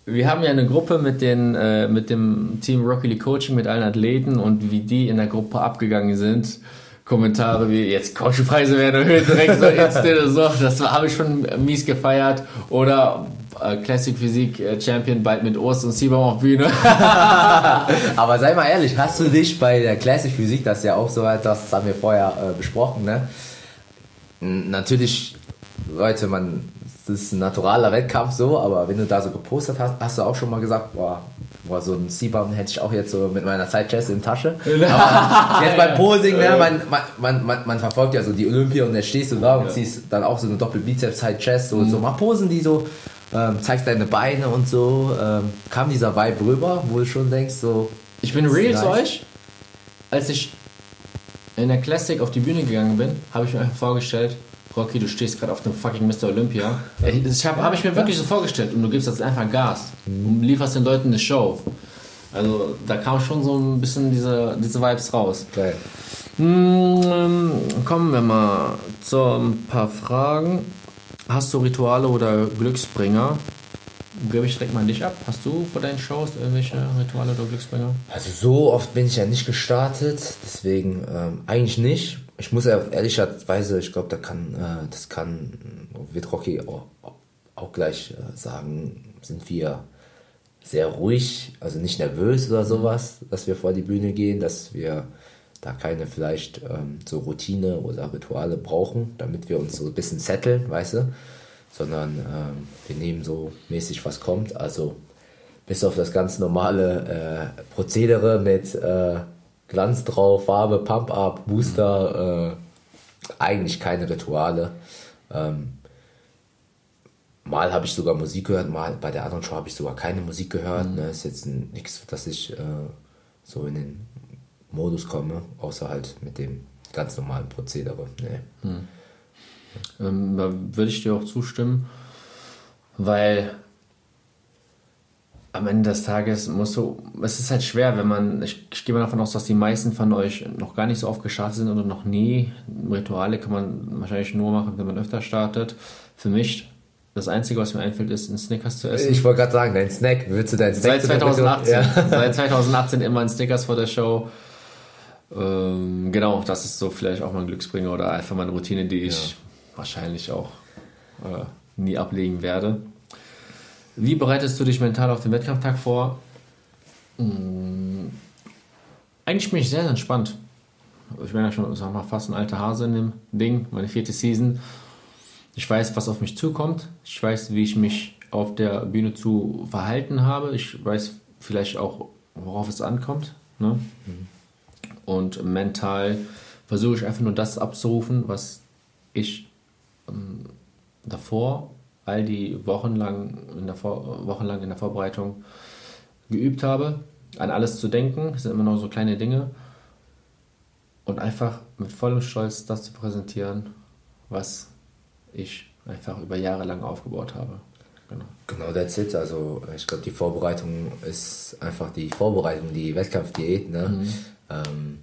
Wir haben ja eine Gruppe mit, den, äh, mit dem Team Rocky League Coaching, mit allen Athleten und wie die in der Gruppe abgegangen sind. Kommentare wie, jetzt Coachingpreise werden erhöht, direkt so instant, so, das habe ich schon mies gefeiert. Oder Classic Physik äh, Champion bald mit Urs und Siebam auf Bühne. Aber sei mal ehrlich, hast du dich bei der Classic Physik, das ist ja auch so etwas, das haben wir vorher äh, besprochen, ne? Natürlich, Leute, man, das ist ein naturaler Wettkampf so, aber wenn du da so gepostet hast, hast du auch schon mal gesagt, boah, boah so ein C-Bum hätte ich auch jetzt so mit meiner Side-Chest in Tasche. Aber jetzt beim Posing, ne, man, man, man, man, verfolgt ja so die Olympia und dann stehst du da und ziehst dann auch so eine Doppel-Bizeps-Side-Chest, so, so mal posen die so, ähm, zeigst deine Beine und so. Ähm, kam dieser Vibe rüber, wo du schon denkst, so, Ich bin real zu euch. Als ich in der Classic auf die Bühne gegangen bin, habe ich mir einfach vorgestellt, Rocky, du stehst gerade auf dem fucking Mr. Olympia. Das habe hab ich mir wirklich so vorgestellt und du gibst jetzt einfach Gas und lieferst den Leuten eine Show. Also da kam schon so ein bisschen diese, diese Vibes raus. geil. Hm, kommen wir mal zu ein paar Fragen. Hast du Rituale oder Glücksbringer? Gebe ich direkt mal an dich ab. Hast du vor deinen Shows irgendwelche Rituale oder Glücksbringer? Also so oft bin ich ja nicht gestartet, deswegen ähm, eigentlich nicht. Ich muss ja ehrlicherweise, ich glaube, da kann, äh, das kann, wird Rocky auch, auch gleich äh, sagen, sind wir sehr ruhig, also nicht nervös oder sowas, dass wir vor die Bühne gehen, dass wir da keine vielleicht ähm, so Routine oder Rituale brauchen, damit wir uns so ein bisschen setteln, weißt du, sondern ähm, wir nehmen so mäßig, was kommt, also bis auf das ganz normale äh, Prozedere mit äh, Glanz drauf, Farbe, Pump-Up, Booster, äh, eigentlich keine Rituale. Ähm, mal habe ich sogar Musik gehört, mal bei der anderen Show habe ich sogar keine Musik gehört. Ne? Ist jetzt nichts, dass ich äh, so in den Modus komme, außer halt mit dem ganz normalen Prozedere. Nee. Ähm, da würde ich dir auch zustimmen, weil am Ende des Tages musst du, es ist halt schwer, wenn man, ich, ich gehe mal davon aus, dass die meisten von euch noch gar nicht so oft gestartet sind oder noch nie. Rituale kann man wahrscheinlich nur machen, wenn man öfter startet. Für mich, das Einzige, was mir einfällt, ist, einen Snickers zu essen. Ich wollte gerade sagen, dein Snack, willst du deinen Snack Seit zu der 2018. Ja. Seit 2018 immer ein Snickers vor der Show. Ähm, genau, das ist so vielleicht auch mal ein Glücksbringer oder einfach mal eine Routine, die ich wahrscheinlich auch äh, nie ablegen werde. Wie bereitest du dich mental auf den Wettkampftag vor? Mm, Eigentlich bin ich sehr, sehr entspannt. Ich bin ja schon sag mal, fast ein alter Hase in dem Ding, meine vierte Season. Ich weiß, was auf mich zukommt. Ich weiß, wie ich mich auf der Bühne zu verhalten habe. Ich weiß vielleicht auch, worauf es ankommt. Ne? Und mental versuche ich einfach nur das abzurufen, was ich ähm, davor, all die Wochen lang in der Vor wochenlang in der Vorbereitung geübt habe, an alles zu denken. Es sind immer noch so kleine Dinge. Und einfach mit vollem Stolz das zu präsentieren, was ich einfach über Jahre lang aufgebaut habe. Genau. Genau, that's it. Also ich glaube, die Vorbereitung ist einfach die Vorbereitung, die Wettkampfdiät. Ne? Ähm,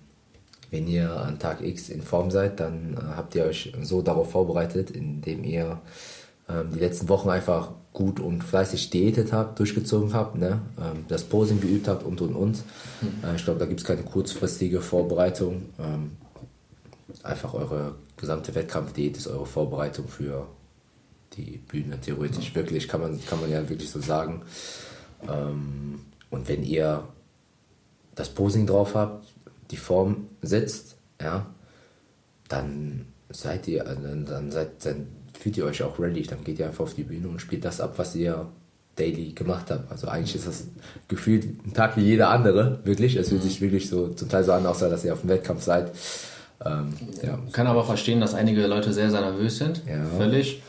wenn ihr an Tag X in Form seid, dann äh, habt ihr euch so darauf vorbereitet, indem ihr ähm, die letzten Wochen einfach gut und fleißig diätet habt, durchgezogen habt, ne? ähm, das Posing geübt habt und und und. Mhm. Äh, ich glaube, da gibt es keine kurzfristige Vorbereitung. Ähm, einfach eure gesamte Wettkampfdiät ist eure Vorbereitung für die Bühne, theoretisch. Mhm. Wirklich, kann man, kann man ja wirklich so sagen. Ähm, und wenn ihr das Posing drauf habt, die Form sitzt, ja, dann seid ihr, dann, dann, seid, dann fühlt ihr euch auch ready. Dann geht ihr einfach auf die Bühne und spielt das ab, was ihr daily gemacht habt. Also eigentlich ist das gefühlt ein Tag wie jeder andere, wirklich. Es fühlt mhm. sich wirklich so zum Teil so an, außer dass ihr auf dem Wettkampf seid. Ähm, ja. Kann aber verstehen, dass einige Leute sehr, sehr nervös sind. Ja. Völlig.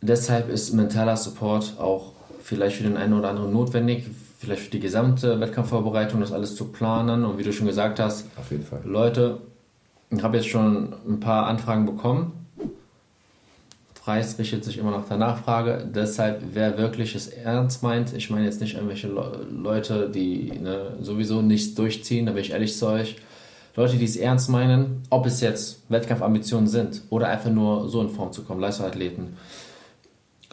Deshalb ist mentaler Support auch vielleicht für den einen oder anderen notwendig, vielleicht für die gesamte Wettkampfvorbereitung, das alles zu planen. Und wie du schon gesagt hast, auf jeden Fall. Leute, ich habe jetzt schon ein paar Anfragen bekommen. Preis richtet sich immer nach der Nachfrage. Deshalb, wer wirklich es ernst meint, ich meine jetzt nicht irgendwelche Le Leute, die ne, sowieso nichts durchziehen, da bin ich ehrlich zu euch. Leute, die es ernst meinen, ob es jetzt Wettkampfambitionen sind oder einfach nur so in Form zu kommen, Leistungsathleten.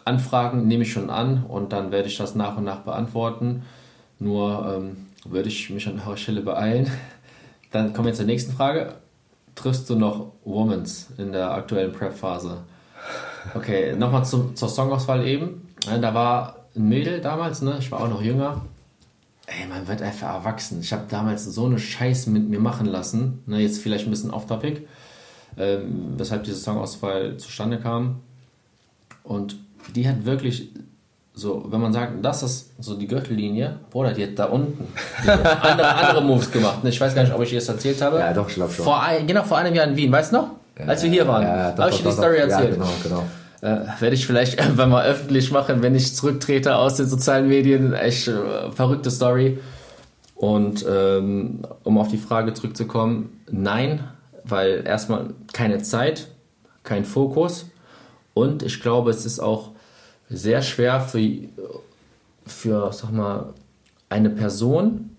Anfragen nehme ich schon an und dann werde ich das nach und nach beantworten. Nur ähm, würde ich mich an eurer Stelle beeilen. Dann kommen wir zur nächsten Frage. Triffst du noch Womans in der aktuellen Prep-Phase? Okay, nochmal zur Songauswahl eben. Da war ein Mädel damals, ne? ich war auch noch jünger. Ey, man wird einfach erwachsen. Ich habe damals so eine Scheiße mit mir machen lassen. Ne? Jetzt vielleicht ein bisschen off-topic, ähm, weshalb diese Songauswahl zustande kam. Und die hat wirklich so, wenn man sagt, das ist so die Gürtellinie, Bruder, die hat da unten andere, andere Moves gemacht. Ne? Ich weiß gar nicht, ob ich dir das erzählt habe. Ja, doch, ich glaube schon. Vor ein, genau, vor einem Jahr in Wien, weißt du noch? Ja, als wir hier waren. Ja, habe ich dir die Story doch. erzählt. Ja, genau, genau. Äh, Werde ich vielleicht irgendwann mal öffentlich machen, wenn ich zurücktrete aus den sozialen Medien. Echt äh, verrückte Story. Und ähm, um auf die Frage zurückzukommen, nein, weil erstmal keine Zeit, kein Fokus. Und ich glaube, es ist auch sehr schwer für, für sag mal, eine Person,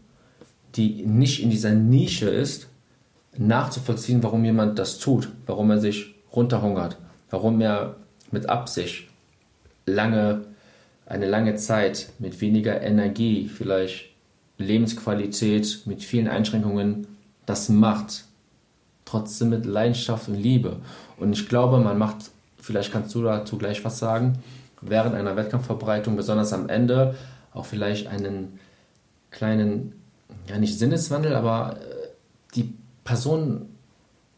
die nicht in dieser Nische ist, nachzuvollziehen, warum jemand das tut, warum er sich runterhungert, warum er mit Absicht lange, eine lange Zeit mit weniger Energie, vielleicht Lebensqualität, mit vielen Einschränkungen das macht. Trotzdem mit Leidenschaft und Liebe. Und ich glaube, man macht, vielleicht kannst du dazu gleich was sagen, während einer Wettkampfverbreitung, besonders am Ende, auch vielleicht einen kleinen, ja nicht Sinneswandel, aber äh, die Person,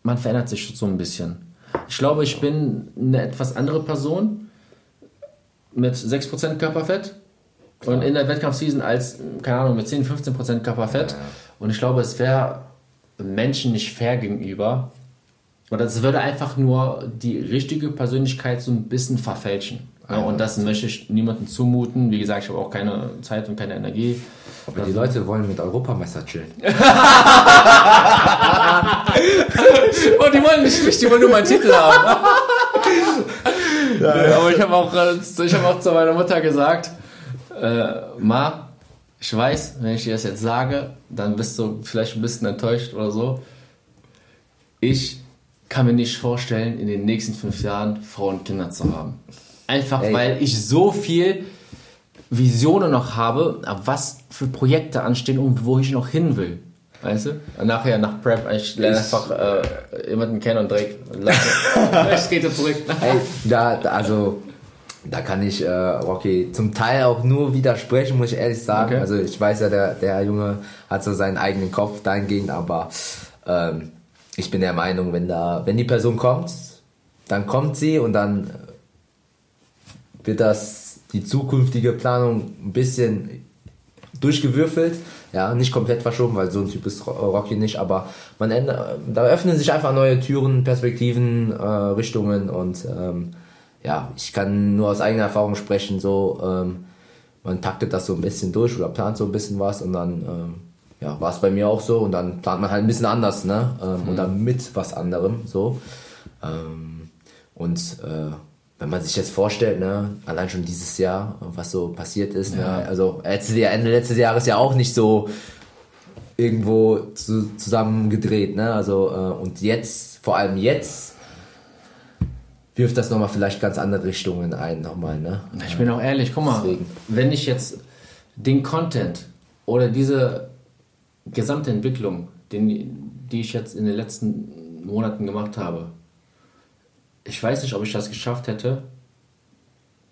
man verändert sich so ein bisschen. Ich glaube, ich bin eine etwas andere Person mit 6% Körperfett Klar. und in der Wettkampfseason als, keine Ahnung, mit 10, 15% Körperfett. Ja. Und ich glaube, es wäre Menschen nicht fair gegenüber. Oder es würde einfach nur die richtige Persönlichkeit so ein bisschen verfälschen. Ja, und das möchte ich niemandem zumuten. Wie gesagt, ich habe auch keine Zeit und keine Energie. Aber die Leute wollen mit Europameister chillen. und die wollen nicht mich, die wollen nur meinen Titel haben. ja, aber ich habe auch, äh, hab auch zu meiner Mutter gesagt, äh, Ma, ich weiß, wenn ich dir das jetzt sage, dann bist du vielleicht ein bisschen enttäuscht oder so. Ich kann mir nicht vorstellen, in den nächsten fünf Jahren Frauen und Kinder zu haben. Einfach Ey. weil ich so viel Visionen noch habe, was für Projekte anstehen und wo ich noch hin will. Weißt du? Nachher nach Prep, ich lerne einfach äh, jemanden kennen und direkt ich gehe zurück. Ey, da, da, also da kann ich äh, Rocky zum Teil auch nur widersprechen, muss ich ehrlich sagen. Okay. Also ich weiß ja, der, der Junge hat so seinen eigenen Kopf dahingehend, aber ähm, ich bin der Meinung, wenn da, wenn die Person kommt, dann kommt sie und dann wird das die zukünftige Planung ein bisschen durchgewürfelt. Ja, nicht komplett verschoben, weil so ein Typ ist Rocky nicht, aber man ändert, da öffnen sich einfach neue Türen, Perspektiven, äh, Richtungen und ähm, ja, ich kann nur aus eigener Erfahrung sprechen, so ähm, man taktet das so ein bisschen durch oder plant so ein bisschen was und dann ähm, ja, war es bei mir auch so und dann plant man halt ein bisschen anders, ne? Ähm, mhm. Oder mit was anderem so. Ähm, und äh, wenn man sich jetzt vorstellt, ne, allein schon dieses Jahr, was so passiert ist, ne, ja. ne, also letztes Jahr, Ende letztes Jahres ja auch nicht so irgendwo zu, zusammengedreht, ne, also äh, und jetzt, vor allem jetzt, wirft das nochmal vielleicht ganz andere Richtungen ein, nochmal, ne? Ich bin auch ehrlich, guck mal, Deswegen. wenn ich jetzt den Content oder diese gesamte Entwicklung, den, die ich jetzt in den letzten Monaten gemacht habe, ich weiß nicht, ob ich das geschafft hätte,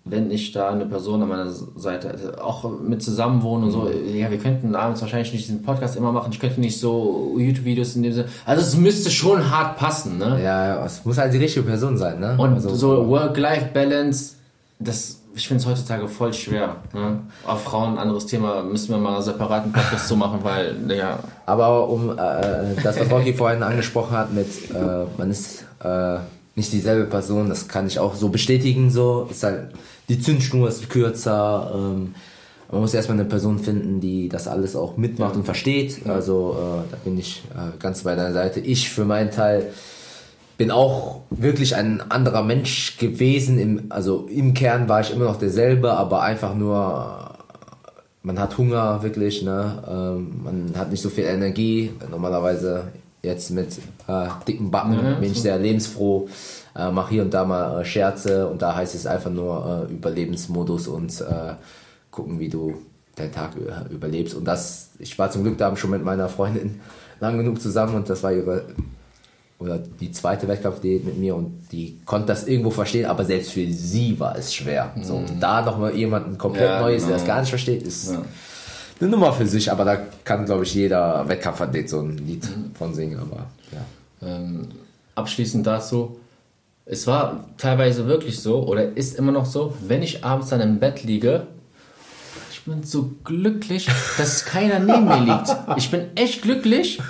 wenn ich da eine Person an meiner Seite hätte, auch mit Zusammenwohnen und so. Ja, wir könnten abends wahrscheinlich nicht diesen Podcast immer machen. Ich könnte nicht so YouTube-Videos in dem Sinne. Also es müsste schon hart passen, ne? Ja, ja, es muss halt die richtige Person sein, ne? Und Also, so Work-Life-Balance, das, ich finde es heutzutage voll schwer. Ne? Auf Frauen, anderes Thema, müssen wir mal separaten Podcast zu machen, weil, ja, Aber um äh, das, was Rocky vorhin angesprochen hat, mit äh, man ist äh, nicht dieselbe Person, das kann ich auch so bestätigen. So ist halt die Zündschnur ist kürzer. Ähm, man muss erstmal eine Person finden, die das alles auch mitmacht und versteht. Also äh, da bin ich äh, ganz bei deiner Seite. Ich für meinen Teil bin auch wirklich ein anderer Mensch gewesen. Im, also im Kern war ich immer noch derselbe, aber einfach nur man hat Hunger wirklich, ne? Ähm, man hat nicht so viel Energie. Normalerweise jetzt mit äh, dicken Backen Ja, bin ich so. sehr lebensfroh. Äh, mache hier und da mal äh, Scherze und da heißt es einfach nur äh, Überlebensmodus und äh, gucken, wie du deinen Tag äh, überlebst. Und das, ich war zum Glück da schon mit meiner Freundin lang genug zusammen und das war ihre oder die zweite Wettkampfdiät mit mir und die konnte das irgendwo verstehen, aber selbst für sie war es schwer. So, und da nochmal jemanden komplett Ja, Neues, der genau. das gar nicht versteht, ist Ja. Eine Nummer für sich, aber da kann, glaube ich, jeder Wettkampfathlet so ein Lied von singen, aber ja. ähm, abschließend dazu, es war teilweise wirklich so oder ist immer noch so, wenn ich abends dann im Bett liege, ich bin so glücklich, dass keiner neben mir liegt. Ich bin echt glücklich,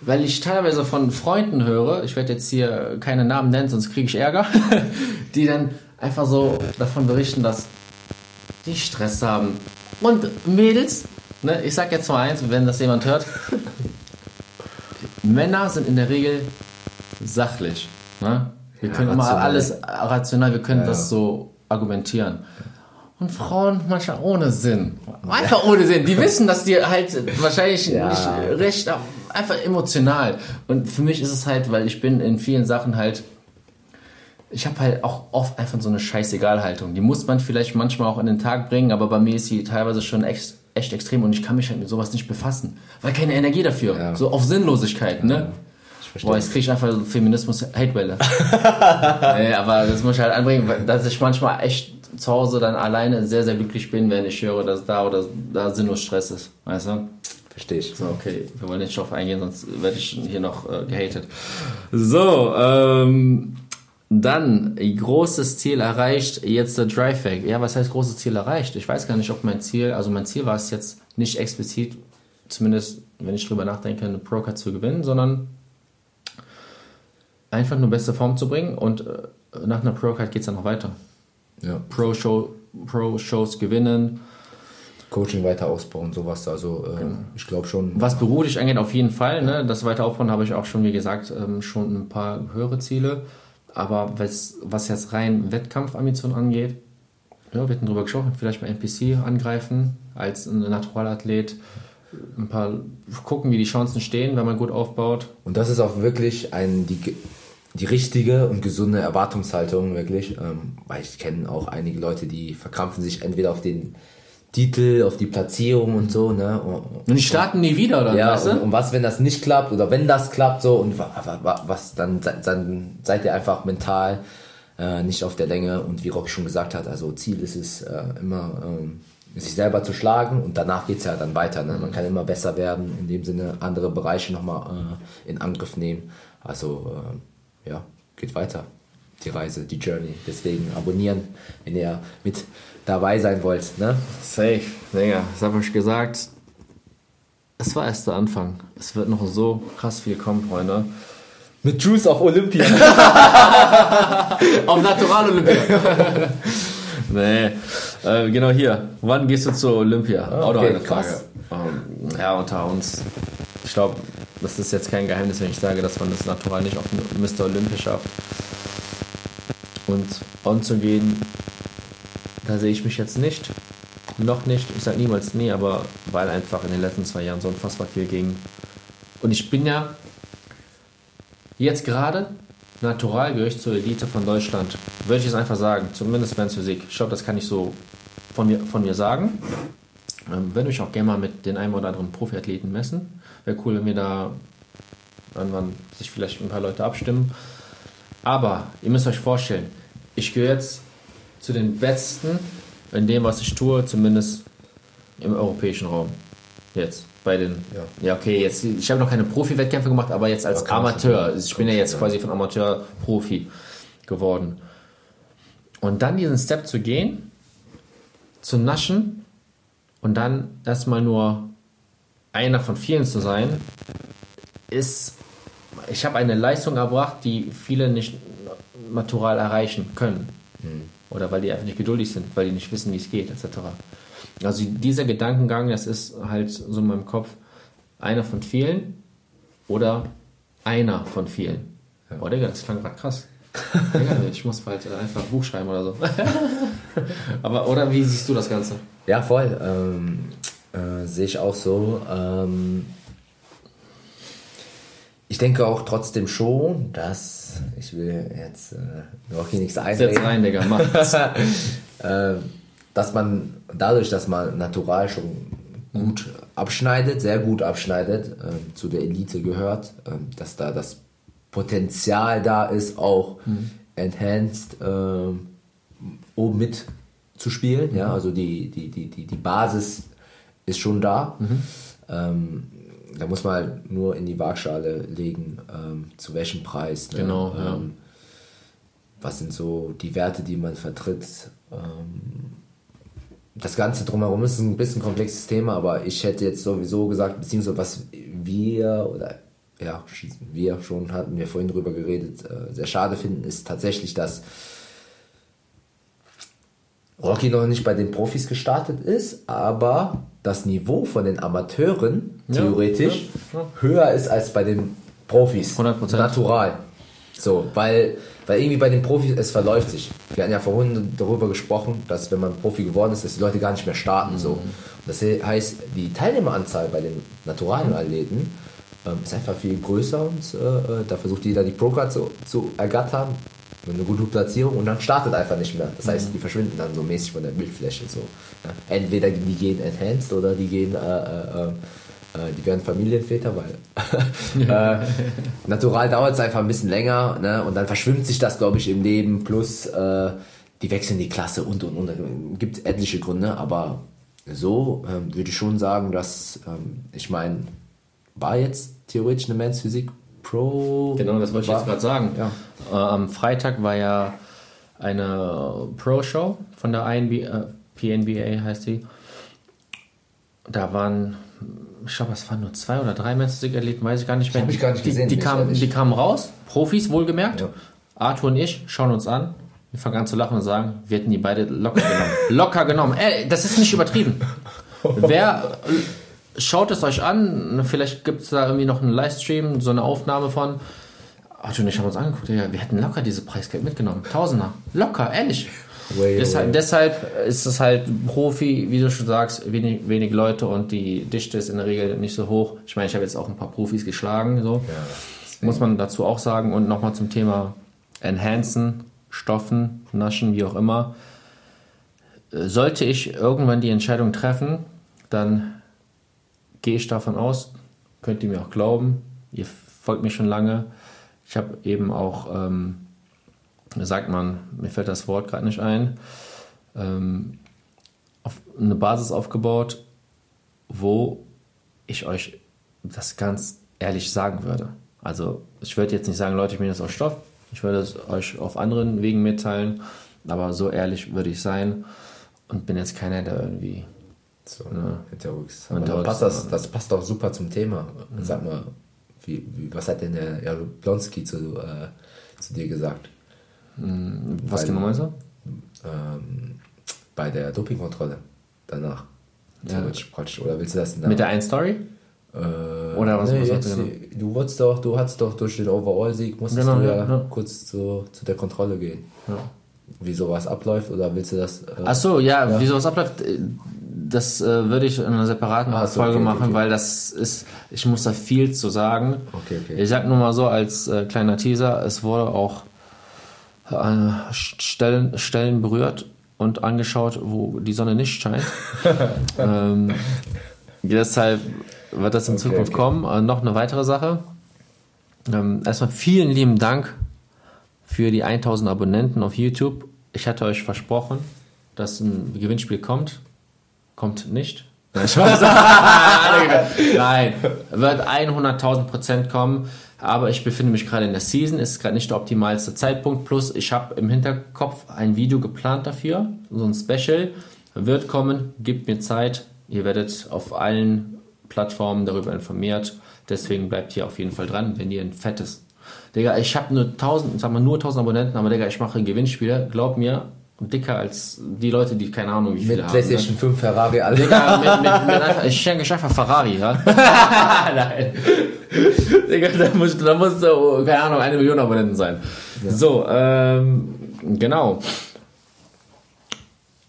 weil ich teilweise von Freunden höre, ich werde jetzt hier keine Namen nennen, sonst kriege ich Ärger, die dann einfach so davon berichten, dass die Stress haben. Und Mädels, ne, ich sag jetzt mal eins, wenn das jemand hört, Männer sind in der Regel sachlich. Ne? Wir Ja, können immer rational. alles rational, wir können Ja, das so argumentieren. Und Frauen manchmal ohne Sinn. Einfach ohne Sinn. Die wissen, dass die halt wahrscheinlich Ja. nicht recht, einfach emotional. Und für mich ist es halt, weil ich bin in vielen Sachen halt, ich habe halt auch oft einfach so eine Scheißegal-Haltung. Die muss man vielleicht manchmal auch an den Tag bringen, aber bei mir ist sie teilweise schon ex echt extrem und ich kann mich halt mit sowas nicht befassen. Weil keine Energie dafür. Ja. So auf Sinnlosigkeit, ne? Ich verstehe. Boah, jetzt kriege ich einfach so Feminismus-Hatewelle. nee, aber das muss ich halt anbringen, dass ich manchmal echt zu Hause dann alleine sehr, sehr glücklich bin, wenn ich höre, dass da oder da sinnlos Stress ist. Weißt du? Verstehe ich. So, okay, wir wollen nicht drauf eingehen, sonst werde ich hier noch äh, gehatet. So, ähm, dann großes Ziel erreicht, jetzt der Drive-Hack. Ja, was heißt großes Ziel erreicht? Ich weiß gar nicht, ob mein Ziel, also mein Ziel war es jetzt nicht explizit, zumindest wenn ich drüber nachdenke, eine Pro-Card zu gewinnen, sondern einfach nur beste Form zu bringen und äh, nach einer Pro-Card geht es dann noch weiter. Ja. Pro-Show, Pro-Shows gewinnen, Coaching weiter ausbauen, sowas. Also äh, ich glaube schon. Was beruflich angeht, auf jeden Fall. Ne? Das weiter aufbauen habe ich auch schon, wie gesagt, ähm, schon ein paar höhere Ziele. Aber was, was jetzt rein Wettkampfambition angeht, ja, wir hatten drüber gesprochen, vielleicht bei NPC angreifen als Naturalathlet. Ein paar gucken, wie die Chancen stehen, wenn man gut aufbaut. Und das ist auch wirklich ein, die, die richtige und gesunde Erwartungshaltung, wirklich. Ähm, weil ich kenne auch einige Leute, die verkrampfen sich entweder auf den Titel, auf die Platzierung und so, ne? Und, Und die starten nie wieder, dann, ja, weißt du? und, und was, wenn das nicht klappt oder wenn das klappt so und wa, wa, wa, was, dann, dann seid ihr einfach mental äh, nicht auf der Länge und wie Rock schon gesagt hat, also Ziel ist es äh, immer, ähm, sich selber zu schlagen und danach geht es ja dann weiter. Ne? Man kann immer besser werden, in dem Sinne andere Bereiche nochmal äh, in Angriff nehmen. Also äh, ja, geht weiter. Die Reise, die Journey. Deswegen abonnieren, wenn ihr mit dabei sein wollt. Ne? Safe, Digga. Das habe ich gesagt. Es war erst der Anfang. Es wird noch so krass viel kommen, Freunde. Mit Juice auf Olympia. Auf Natural Olympia. nee, äh, genau hier. Wann gehst du zur Olympia? Ah, Auch noch okay, eine Frage. krass. Ähm, ja, unter uns. Ich glaube, das ist jetzt kein Geheimnis, wenn ich sage, dass man das Natural nicht auf Mr. Olympia schafft. Und on zu gehen, da sehe ich mich jetzt nicht. Noch nicht. Ich sage niemals nie, aber weil einfach in den letzten zwei Jahren so unfassbar viel ging. Und ich bin ja jetzt gerade natural zur Elite von Deutschland. würde ich es einfach sagen, zumindest Men's Physik. Ich glaube, das kann ich so von mir, von mir sagen. Ähm, würde mich auch gerne mal mit den einen oder anderen Profiathleten messen. Wäre cool, wenn wir da irgendwann sich vielleicht ein paar Leute abstimmen. Aber ihr müsst euch vorstellen, ich gehöre jetzt zu den Besten in dem, was ich tue, zumindest im europäischen Raum. Jetzt bei den. Ja. Ja, okay, jetzt ich habe noch keine Profi-Wettkämpfe gemacht, aber jetzt als Ja, Amateur. schon- Ich bin ja jetzt quasi von Amateur Profi geworden. Und dann diesen Step zu gehen, zu naschen und dann erstmal nur einer von vielen zu sein, ist. Ich habe eine Leistung erbracht, die viele nicht natural erreichen können. Oder weil die einfach nicht geduldig sind, weil die nicht wissen, wie es geht, etc. Also dieser Gedankengang, das ist halt so in meinem Kopf einer von vielen oder einer von vielen. Oh, Digga, das klang gerade krass. Digga, ich muss bald einfach ein Buch schreiben oder so. Aber, oder wie siehst du das Ganze? Ja, voll. Ähm, äh, sehe ich auch so. Ähm, ich denke auch trotzdem schon, dass ich will jetzt äh, noch hier nichts Setz einreden. rein, Digga, mach. äh, dass man dadurch, dass man natural schon gut abschneidet, sehr gut abschneidet, ähm, zu der Elite gehört, ähm, dass da das Potenzial da ist, auch enhanced ähm, oben mit zu spielen. Ja, also die, die, die, die, die Basis ist schon da. Ähm, da muss man halt nur in die Waagschale legen, ähm, zu welchem Preis. Ne? Genau, ja. ähm, was sind so die Werte, die man vertritt. Ähm, das Ganze drumherum ist ein bisschen komplexes Thema, aber ich hätte jetzt sowieso gesagt, beziehungsweise was wir oder ja, wir schon hatten wir vorhin drüber geredet, äh, sehr schade finden, ist tatsächlich, dass Rocky noch nicht bei den Profis gestartet ist, aber das Niveau von den Amateuren Ja, theoretisch ja, ja. höher ist als bei den Profis. 100%. Natural. So, weil, weil irgendwie bei den Profis, es verläuft sich. Wir hatten ja vorhin darüber gesprochen, dass wenn man Profi geworden ist, dass die Leute gar nicht mehr starten. So. Und das heißt, die Teilnehmeranzahl bei den naturalen Athleten ähm, ist einfach viel größer und äh, äh, da versucht jeder die Pro-Card zu, zu ergattern, mit einer guten Platzierung und dann startet einfach nicht mehr. Das heißt, die verschwinden dann so mäßig von der Bildfläche. So. Ja. Entweder die gehen enhanced oder die gehen, äh, äh, äh, die werden Familienväter, weil äh, natural dauert es einfach ein bisschen länger ne? und dann verschwimmt sich das, glaube ich, im Leben. Plus äh, die wechseln die Klasse und und und. Gibt etliche Gründe, aber so ähm, würde ich schon sagen, dass ähm, ich meine, war jetzt theoretisch eine Men's Pro. Genau, das wollte ich jetzt gerade sagen. Ja. Äh, am Freitag war ja eine Pro-Show von der INB, äh, PNBA heißt die. Da waren, ich glaube, es waren nur zwei oder drei Athleten, weiß ich gar nicht mehr. hab ich gar nicht die, gesehen, Die, ich kamen, die kamen raus, Profis wohlgemerkt. Ja. Arthur und ich schauen uns an. Wir fangen an zu lachen und sagen, wir hätten die beide locker genommen. locker genommen. Ey, das ist nicht übertrieben. Wer schaut es euch an? Vielleicht gibt es da irgendwie noch einen Livestream, so eine Aufnahme von. Arthur und ich haben uns angeguckt, ja, wir hätten locker diese Preisgeld mitgenommen. Tausender. Locker, ehrlich. Way deshalb, away. deshalb ist es halt Profi, wie du schon sagst, wenig, wenig Leute und die Dichte ist in der Regel nicht so hoch. Ich meine, ich habe jetzt auch ein paar Profis geschlagen, so. Muss man dazu auch sagen. Und nochmal zum Thema Enhancen, Stoffen, Naschen, wie auch immer. Sollte ich irgendwann die Entscheidung treffen, dann gehe ich davon aus, könnt ihr mir auch glauben, ihr folgt mir schon lange. Ich habe eben auch, ähm, sagt man, mir fällt das Wort gerade nicht ein, ähm, auf eine Basis aufgebaut, wo ich euch das ganz ehrlich sagen würde. Also ich würde jetzt nicht sagen, Leute, ich bin jetzt auf Stoff. Ich würde es euch auf anderen Wegen mitteilen. Aber so ehrlich würde ich sein und bin jetzt keiner, der irgendwie. So, Ja. hinterrücks. Und dann passt das, das passt auch super zum Thema. Sag mal, wie, wie, was hat denn der Jablonski zu, äh, zu dir gesagt? Was Weil- genau meinst du? Ähm, bei der Dopingkontrolle danach. Ja. Theoretisch. Oder willst du das Mit der einen Story? Äh, Oder was- nee, was jetzt, du du wolltest doch, du hattest doch durch den Overall-Sieg, musstest Genau, du ja, ja, ja. kurz zu, zu der Kontrolle gehen. Ja. Wie sowas abläuft oder willst du das? Äh, Ach so, ja, Ja. wie sowas abläuft, äh, das äh, würde ich in einer separaten so, Folge okay, machen, okay. weil das ist, ich muss da viel zu sagen. Okay. Ich sag nur mal so als äh, kleiner Teaser, es wurde auch äh, Stellen, Stellen berührt und angeschaut, wo die Sonne nicht scheint. ähm, deshalb wird das in Zukunft kommen. Äh, noch eine weitere Sache. Ähm, erstmal vielen lieben Dank für die 1000 Abonnenten auf YouTube. Ich hatte euch versprochen, dass ein Gewinnspiel kommt. Kommt nicht. Nein, wird 100.000 Prozent kommen. Aber ich befinde mich gerade in der Season, ist gerade nicht der optimalste Zeitpunkt. Plus, ich habe im Hinterkopf ein Video geplant dafür, so ein Special. Wird kommen, gibt mir Zeit. Ihr werdet auf allen Plattformen darüber informiert. Deswegen bleibt hier auf jeden Fall dran, wenn ihr ein fettes. Digga, ich habe nur 1000, sag mal nur 1000 Abonnenten, aber Digga, ich mache Gewinnspiele. Glaub mir, dicker als die Leute, die keine Ahnung wie viele mit haben. Mit PlayStation ne? 5 Ferrari, alle. Digga, mit, mit, mit einfach, ich schenke einfach Ferrari, ja? Nein. Digga, da muss, da muss, keine Ahnung, eine Million Abonnenten sein. Ja. So, ähm, genau.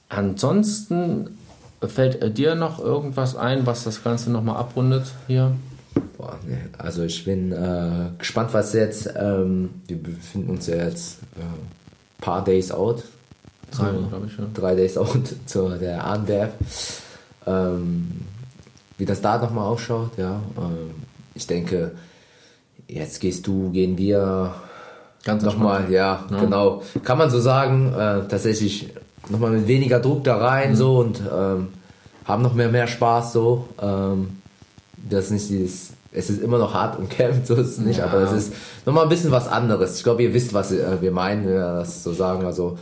Ansonsten fällt dir noch irgendwas ein, was das Ganze nochmal abrundet hier? Boah, nee. Also ich bin äh, gespannt, was jetzt, ähm, wir befinden uns ja jetzt äh, paar Days out Drei, glaube ich, ja. Drei Days Out zu der Anwerf. Ähm, wie das da nochmal ausschaut, ja. Ähm, ich denke, jetzt gehst du, gehen wir Ganz nochmal, ja, ja, genau. Kann man so sagen, äh, tatsächlich nochmal mit weniger Druck da rein mhm. so und ähm, haben noch mehr, mehr Spaß so. Ähm, das ist nicht dieses, es ist immer noch hart und kämpft, so ist es nicht, ja. aber es ist nochmal ein bisschen was anderes. Ich glaube, ihr wisst, was äh, wir meinen, wenn wir das so sagen. Also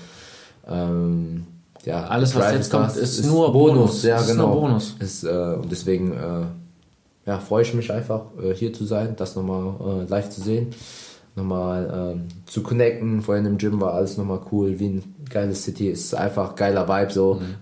ähm, ja, alles was jetzt kommt, ist, ist nur Bonus. Bonus. Ja, ist genau. Nur Bonus. Ist, äh, und deswegen äh, ja, freue ich mich einfach, äh, hier zu sein, das nochmal äh, live zu sehen, nochmal ähm, zu connecten. Vorhin im Gym war alles nochmal cool. Wien, geile City, ist einfach geiler Vibe so. Mhm.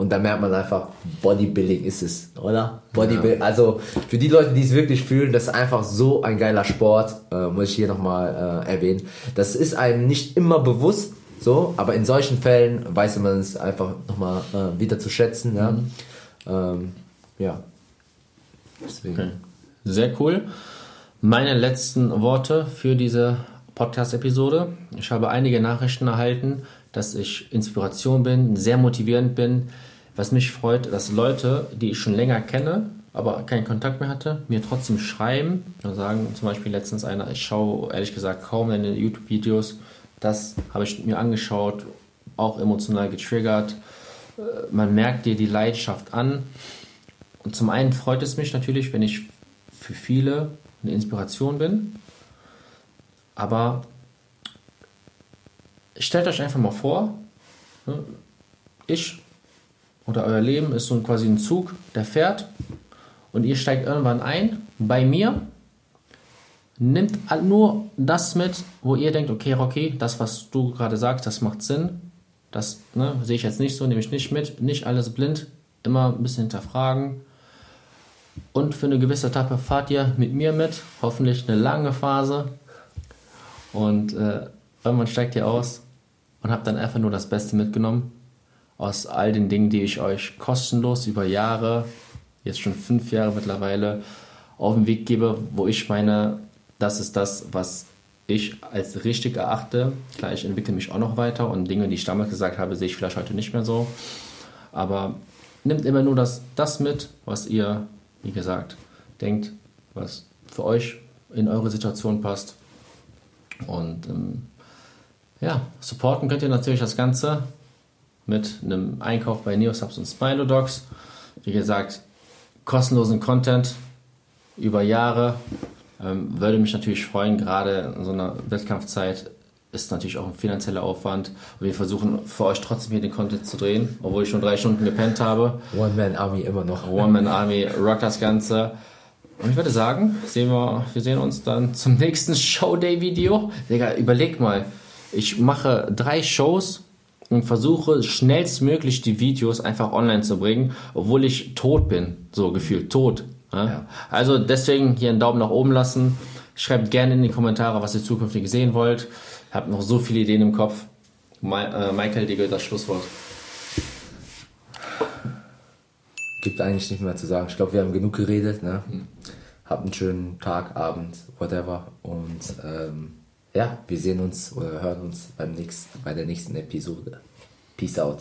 Und da merkt man einfach, Bodybuilding ist es, oder? Bodybuilding. Ja. Also für die Leute, die es wirklich fühlen, das ist einfach so ein geiler Sport, äh, muss ich hier nochmal äh, erwähnen. Das ist einem nicht immer bewusst, so, aber in solchen Fällen weiß man es einfach nochmal äh, wieder zu schätzen. Ja. Mhm. Ähm, ja. Deswegen. Okay. Sehr cool. Meine letzten Worte für diese Podcast-Episode. Ich habe einige Nachrichten erhalten, dass ich Inspiration bin, sehr motivierend bin. Was mich freut, dass Leute, die ich schon länger kenne, aber keinen Kontakt mehr hatte, mir trotzdem schreiben und sagen, zum Beispiel letztens einer, ich schaue ehrlich gesagt kaum deine YouTube-Videos, das habe ich mir angeschaut, auch emotional getriggert. Äh, man merkt dir die Leidenschaft an. Und zum einen freut es mich natürlich, wenn ich für viele eine Inspiration bin. Aber stellt euch einfach mal vor, ne, ich oder euer Leben ist so quasi ein Zug, der fährt und ihr steigt irgendwann ein bei mir Nimmt nur das mit, wo ihr denkt, okay, Rocky, das, was du gerade sagst, das macht Sinn. Das ne, sehe ich jetzt nicht so, nehme ich nicht mit. Nicht alles blind, immer ein bisschen hinterfragen. Und für eine gewisse Etappe fahrt ihr mit mir mit. Hoffentlich eine lange Phase. Und äh, irgendwann steigt ihr aus und habt dann einfach nur das Beste mitgenommen. Aus all den Dingen, die ich euch kostenlos über Jahre, jetzt schon fünf Jahre mittlerweile, auf den Weg gebe, wo ich meine das ist das, was ich als richtig erachte. Klar, ich entwickle mich auch noch weiter und Dinge, die ich damals gesagt habe, sehe ich vielleicht heute nicht mehr so. Aber nimmt immer nur das, das mit, was ihr, wie gesagt, denkt, was für euch in eure Situation passt. Und ähm, ja, supporten könnt ihr natürlich das Ganze mit einem Einkauf bei Neosubs und Spinodogs. Wie gesagt, kostenlosen Content über Jahre ähm, würde mich natürlich freuen, gerade in so einer Wettkampfzeit ist natürlich auch ein finanzieller Aufwand. Und wir versuchen für euch trotzdem hier den Content zu drehen, obwohl ich schon drei Stunden gepennt habe. One-Man-Army immer noch. One-Man-Army rockt das Ganze. Und ich würde sagen, sehen wir, wir sehen uns dann zum nächsten Showday-Video. Digga, überleg mal. Ich mache drei Shows und versuche schnellstmöglich die Videos einfach online zu bringen, obwohl ich tot bin. So gefühlt tot. Ja? Also deswegen hier einen Daumen nach oben lassen. Schreibt gerne in die Kommentare, was ihr zukünftig sehen wollt. Habt noch so viele Ideen im Kopf. Ma äh, Michael, dir gehört das Schlusswort. Gibt eigentlich nicht mehr zu sagen. Ich glaube, wir haben genug geredet. Ne? Mhm. Habt einen schönen Tag, Abend, whatever. Und ähm, ja, wir sehen uns oder hören uns beim nächsten, bei der nächsten Episode. Peace out.